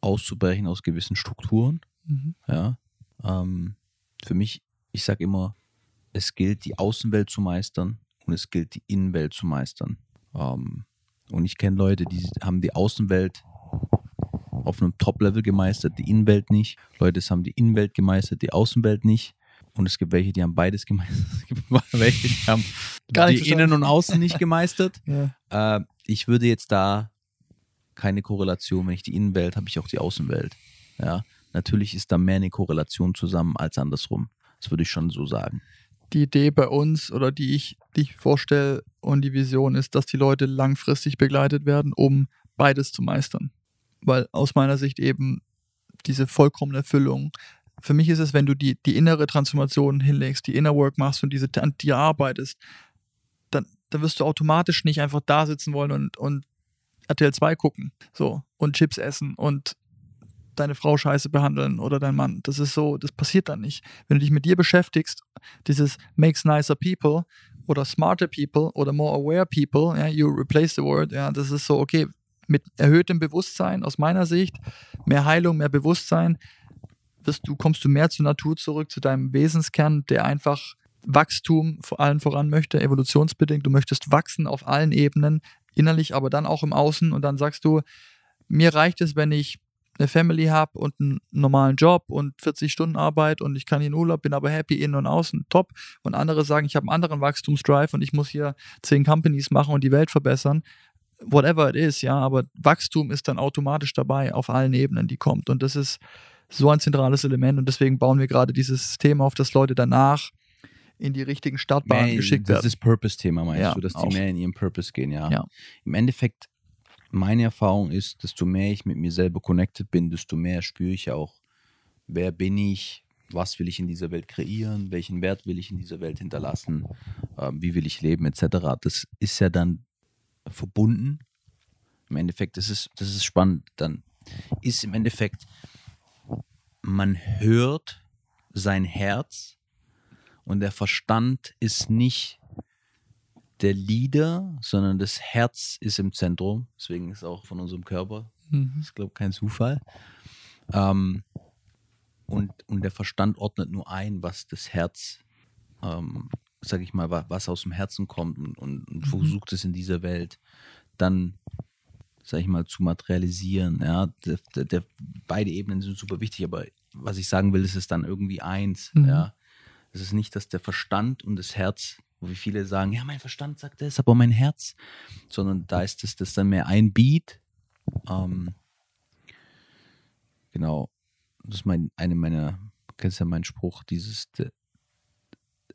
auszubrechen aus gewissen Strukturen. Mhm. Ja. Ähm, für mich, ich sage immer, es gilt, die Außenwelt zu meistern und es gilt, die Innenwelt zu meistern. Ähm, und ich kenne Leute, die haben die Außenwelt auf einem Top-Level gemeistert, die Innenwelt nicht. Leute haben die Innenwelt gemeistert, die Außenwelt nicht. Und es gibt welche, die haben beides gemeistert. Es gibt welche, die haben Gar nicht die. Innen und Außen nicht gemeistert. Ja. Äh, ich würde jetzt da keine Korrelation, wenn ich die Innenwelt habe, ich auch die Außenwelt. Ja, natürlich ist da mehr eine Korrelation zusammen als andersrum. Das würde ich schon so sagen. Die Idee bei uns oder die ich, die ich vorstelle und die Vision ist, dass die Leute langfristig begleitet werden, um beides zu meistern. Weil aus meiner Sicht eben diese vollkommene Erfüllung. Für mich ist es, wenn du die, die innere Transformation hinlegst, die Inner Work machst und diese, an dir arbeitest, dann, dann wirst du automatisch nicht einfach da sitzen wollen und, und RTL 2 gucken. So. Und Chips essen und deine Frau scheiße behandeln oder dein Mann. Das ist so, das passiert dann nicht. Wenn du dich mit dir beschäftigst, dieses makes nicer people oder smarter people oder more aware people, ja, you replace the word, ja, das ist so, okay, mit erhöhtem Bewusstsein aus meiner Sicht, mehr Heilung, mehr Bewusstsein, wirst du, kommst du mehr zur Natur zurück, zu deinem Wesenskern, der einfach Wachstum vor allem voran möchte, evolutionsbedingt. Du möchtest wachsen auf allen Ebenen, innerlich, aber dann auch im Außen. Und dann sagst du, mir reicht es, wenn ich eine Family habe und einen normalen Job und 40 Stunden Arbeit und ich kann hier in Urlaub, bin aber happy innen und außen, top. Und andere sagen, ich habe einen anderen Wachstumsdrive und ich muss hier zehn Companies machen und die Welt verbessern. Whatever it is, ja, aber Wachstum ist dann automatisch dabei auf allen Ebenen, die kommt. Und das ist so ein zentrales Element und deswegen bauen wir gerade dieses System auf, dass Leute danach in die richtigen Startbahnen geschickt das werden. ist das Purpose-Thema, meinst Ja, du, dass die auch. mehr in ihrem Purpose gehen, ja. Ja. Im Endeffekt, meine Erfahrung ist, desto mehr ich mit mir selber connected bin, desto mehr spüre ich auch, wer bin ich, was will ich in dieser Welt kreieren, welchen Wert will ich in dieser Welt hinterlassen, ähm, wie will ich leben, etc. Das ist ja dann verbunden. Im Endeffekt, das ist, das ist spannend. Dann ist im Endeffekt, man hört sein Herz und der Verstand ist nicht der Leader, sondern das Herz ist im Zentrum. Deswegen ist auch von unserem Körper, Mhm. das ist, glaube ich, kein Zufall. Ähm, und, und der Verstand ordnet nur ein, was das Herz, ähm, sag ich mal, wa- was aus dem Herzen kommt und, und, und versucht es in dieser Welt dann, sag ich mal, zu materialisieren. Ja, der, der, der, beide Ebenen sind super wichtig, aber was ich sagen will, ist es dann irgendwie eins. Mhm. Ja, es ist nicht, dass der Verstand und das Herz, wie viele sagen, ja, mein Verstand sagt das, aber mein Herz, sondern da ist es das dann mehr ein Beat. Ähm, genau, das ist mein, eine meiner, du kennst ja meinen Spruch, dieses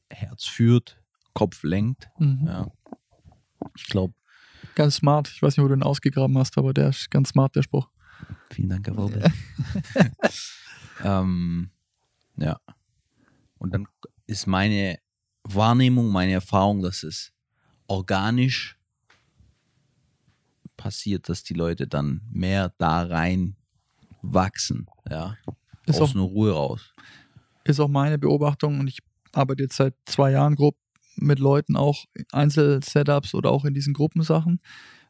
Herz führt, Kopf lenkt. Mhm. Ja. Ich glaube, Ganz smart. Ich weiß nicht, wo du den ausgegraben hast, aber der ist ganz smart, der Spruch. vielen Dank, Herr Robert. ähm, ja. Und dann ist meine Wahrnehmung, meine Erfahrung, dass es organisch passiert, dass die Leute dann mehr da rein wachsen, ja, Ist aus auch, einer Ruhe raus. ist auch meine Beobachtung und ich arbeite jetzt seit zwei Jahren grob mit Leuten auch Einzelsetups oder auch in diesen Gruppensachen.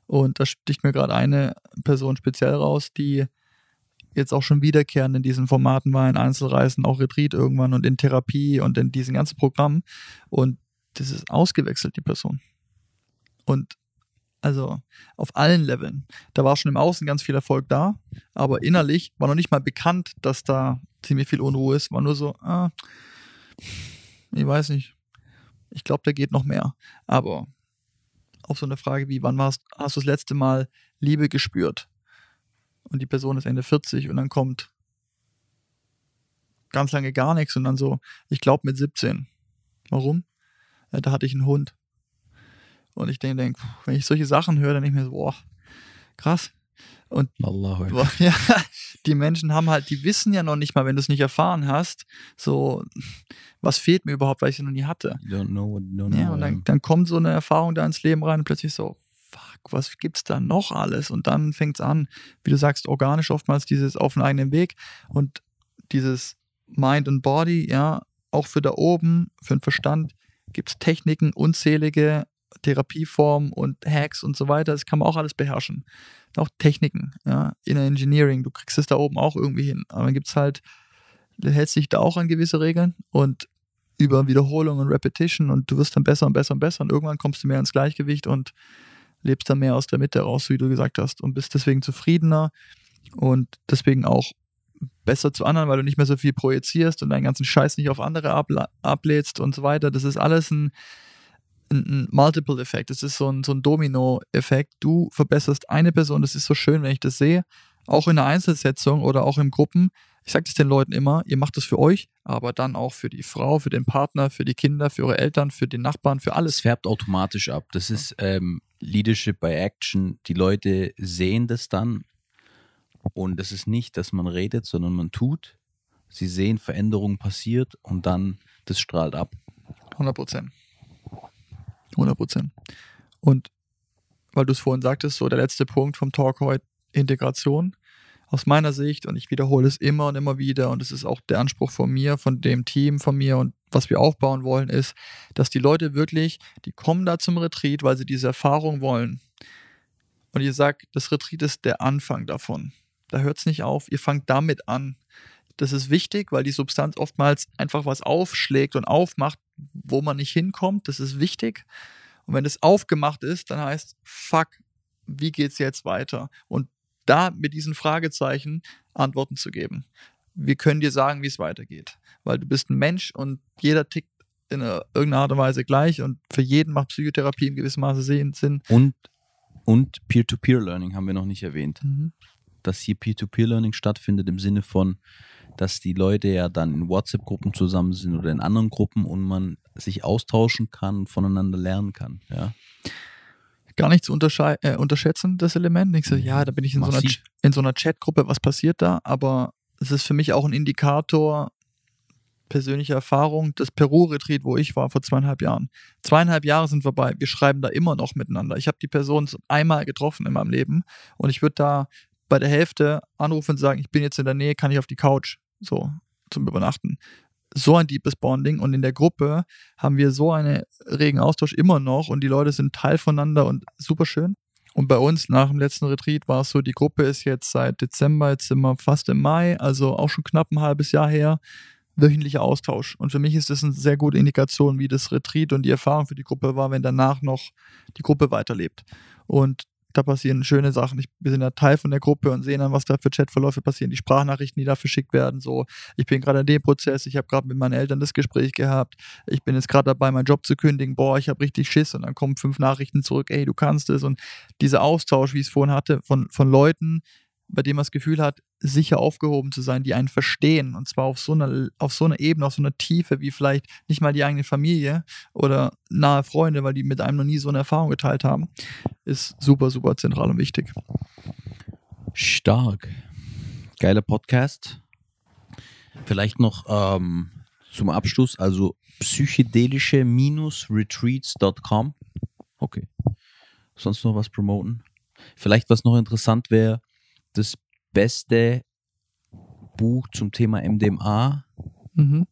Und da sticht mir gerade eine Person speziell raus, die jetzt auch schon wiederkehrend in diesen Formaten war, in Einzelreisen, auch Retreat irgendwann und in Therapie und in diesen ganzen Programmen. Und das ist ausgewechselt, die Person. Und also auf allen Leveln. Da war schon im Außen ganz viel Erfolg da, aber innerlich war noch nicht mal bekannt, dass da ziemlich viel Unruhe ist. War nur so, ah, ich weiß nicht. Ich glaube, da geht noch mehr. Aber auf so eine Frage wie, wann warst, hast du das letzte Mal Liebe gespürt? Und die Person ist Ende 40 und dann kommt ganz lange gar nichts und dann so, ich glaube mit 17. Warum? Ja, da hatte ich einen Hund. Und ich denke, denk, wenn ich solche Sachen höre, dann denke ich mir so, boah, krass. Allahu Boah, Ja, die Menschen haben halt, die wissen ja noch nicht mal, wenn du es nicht erfahren hast, so, was fehlt mir überhaupt, weil ich es noch nie hatte. Don't know don't Ja, know. und ja. dann, dann kommt so eine Erfahrung da ins Leben rein und plötzlich so, fuck, was gibt's da noch alles? Und dann fängt es an, wie du sagst, organisch oftmals dieses auf den eigenen Weg. Und dieses Mind und Body, ja, auch für da oben, für den Verstand, gibt es Techniken, unzählige Therapieformen und Hacks und so weiter. Das kann man auch alles beherrschen. Auch Techniken, ja, Inner Engineering, du kriegst es da oben auch irgendwie hin. Aber dann gibt es halt, du hältst dich da auch an gewisse Regeln und über Wiederholung und Repetition und du wirst dann besser und besser und besser und irgendwann kommst du mehr ins Gleichgewicht und lebst dann mehr aus der Mitte raus, wie du gesagt hast, und bist deswegen zufriedener und deswegen auch besser zu anderen, weil du nicht mehr so viel projizierst und deinen ganzen Scheiß nicht auf andere abla- ablädst und so weiter. Das ist alles ein, ein, ein Multiple-Effekt. Das ist so ein, so ein Domino-Effekt. Du verbesserst eine Person. Das ist so schön, wenn ich das sehe. Auch in der Einzelsetzung oder auch in Gruppen. Ich sage das den Leuten immer, ihr macht das für euch, aber dann auch für die Frau, für den Partner, für die Kinder, für eure Eltern, für den Nachbarn, für Es alles. färbt automatisch ab. Das ist ähm, Leadership by Action. Die Leute sehen das dann und es ist nicht, dass man redet, sondern man tut. Sie sehen, Veränderung passiert und dann das strahlt ab. 100 Prozent. 100 Prozent. Und weil du es vorhin sagtest, so der letzte Punkt vom Talk heute, Integration. Aus meiner Sicht, und ich wiederhole es immer und immer wieder, und es ist auch der Anspruch von mir, von dem Team, von mir und was wir aufbauen wollen, ist, dass die Leute wirklich, die kommen da zum Retreat, weil sie diese Erfahrung wollen. Und ihr sagt, das Retreat ist der Anfang davon. Da hört es nicht auf, ihr fangt damit an. Das ist wichtig, weil die Substanz oftmals einfach was aufschlägt und aufmacht, wo man nicht hinkommt. Das ist wichtig. Und wenn es aufgemacht ist, dann heißt, fuck, wie geht's jetzt weiter? Und da mit diesen Fragezeichen Antworten zu geben. Wir können dir sagen, wie es weitergeht. Weil du bist ein Mensch und jeder tickt in einer, irgendeiner Art und Weise gleich und für jeden macht Psychotherapie in gewissem Maße Sinn. Und, und Peer-to-Peer-Learning haben wir noch nicht erwähnt. Mhm. Dass hier Peer-to-Peer-Learning stattfindet im Sinne von, dass die Leute ja dann in WhatsApp-Gruppen zusammen sind oder in anderen Gruppen und man sich austauschen kann und voneinander lernen kann. Ja. Gar nicht zu äh, unterschätzen, das Element. Ich so, ja, da bin ich in so einer, Massiv. Ch- in so einer Chatgruppe, was passiert da? Aber es ist für mich auch ein Indikator persönlicher Erfahrung. Das Peru-Retreat, wo ich war vor zweieinhalb Jahren. Zweieinhalb Jahre sind vorbei. Wir schreiben da immer noch miteinander. Ich habe die Person einmal getroffen in meinem Leben und ich würde da bei der Hälfte anrufen und sagen, ich bin jetzt in der Nähe, kann ich auf die Couch so zum Übernachten. So ein deepes Bonding und in der Gruppe haben wir so einen regen Austausch immer noch und die Leute sind Teil voneinander und super schön. Und bei uns nach dem letzten Retreat war es so, die Gruppe ist jetzt seit Dezember, jetzt sind wir fast im Mai, also auch schon knapp ein halbes Jahr her, wöchentlicher Austausch. Und für mich ist das eine sehr gute Indikation, wie das Retreat und die Erfahrung für die Gruppe war, wenn danach noch die Gruppe weiterlebt. Und da passieren schöne Sachen. Ich, wir sind ja Teil von der Gruppe und sehen dann, was da für Chatverläufe passieren, die Sprachnachrichten, die da verschickt werden. So, ich bin gerade in dem Prozess, ich habe gerade mit meinen Eltern das Gespräch gehabt, ich bin jetzt gerade dabei, meinen Job zu kündigen, boah, ich habe richtig Schiss und dann kommen fünf Nachrichten zurück, ey, du kannst es. Und dieser Austausch, wie ich es vorhin hatte, von, von Leuten, bei dem man das Gefühl hat, sicher aufgehoben zu sein, die einen verstehen. Und zwar auf so einer, auf so einer Ebene, auf so einer Tiefe, wie vielleicht nicht mal die eigene Familie oder nahe Freunde, weil die mit einem noch nie so eine Erfahrung geteilt haben, ist super, super zentral und wichtig. Stark. Geiler Podcast. Vielleicht noch ähm, zum Abschluss, also psychedelische-retreats.com. Okay. Sonst noch was promoten? Vielleicht was noch interessant wäre, das beste Buch zum Thema MDMA. Mhm.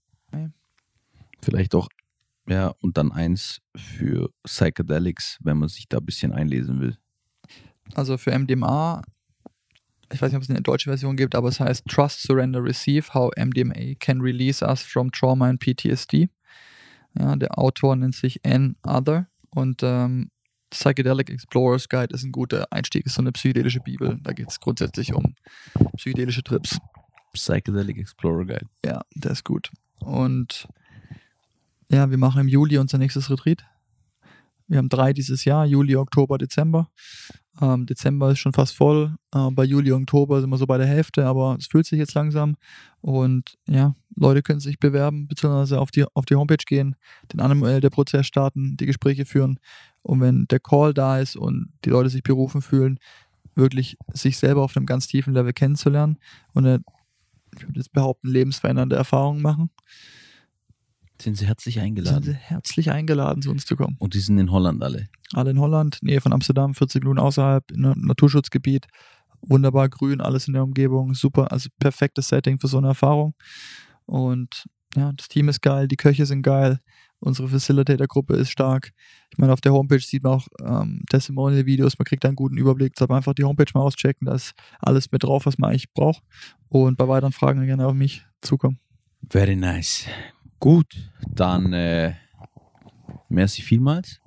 Vielleicht auch, ja, und dann eins für Psychedelics, wenn man sich da ein bisschen einlesen will. Also für MDMA, ich weiß nicht, ob es eine deutsche Version gibt, aber es heißt Trust, Surrender, Receive, How MDMA Can Release Us from Trauma and PTSD. Ja, der Autor nennt sich N. Other und ähm, Psychedelic Explorer's Guide ist ein guter Einstieg, ist so eine psychedelische Bibel. Da geht es grundsätzlich um psychedelische Trips. Psychedelic Explorer Guide. Ja, der ist gut. Und ja, wir machen im Juli unser nächstes Retreat. Wir haben drei dieses Jahr, Juli, Oktober, Dezember. Ähm, Dezember ist schon fast voll. Äh, bei Juli, Oktober sind wir so bei der Hälfte, aber es fühlt sich jetzt langsam. Und ja, Leute können sich bewerben, beziehungsweise auf die, auf die Homepage gehen, den manuell der Prozess starten, die Gespräche führen. Und wenn der Call da ist und die Leute sich berufen fühlen, wirklich sich selber auf einem ganz tiefen Level kennenzulernen und eine, ich würde jetzt behaupten, lebensverändernde Erfahrungen machen, Sind sie herzlich sind eingeladen. sie herzlich eingeladen, zu uns zu kommen. Und die sind in Holland alle. Alle in Holland, Nähe von Amsterdam, 40 Minuten außerhalb, in einem Naturschutzgebiet. wunderbar grün, alles in der Umgebung, super, also perfektes Setting für so eine Erfahrung. Und ja, das Team ist geil, die Köche sind geil, unsere Facilitator-Gruppe ist stark. Ich meine, auf der Homepage sieht man auch ähm, Testimonial-Videos, man kriegt einen guten Überblick. Deshalb einfach die Homepage mal auschecken, da ist alles mit drauf, was man eigentlich braucht. Und bei weiteren Fragen gerne auf mich zukommen. Very nice. Gut, dann äh, merci vielmals.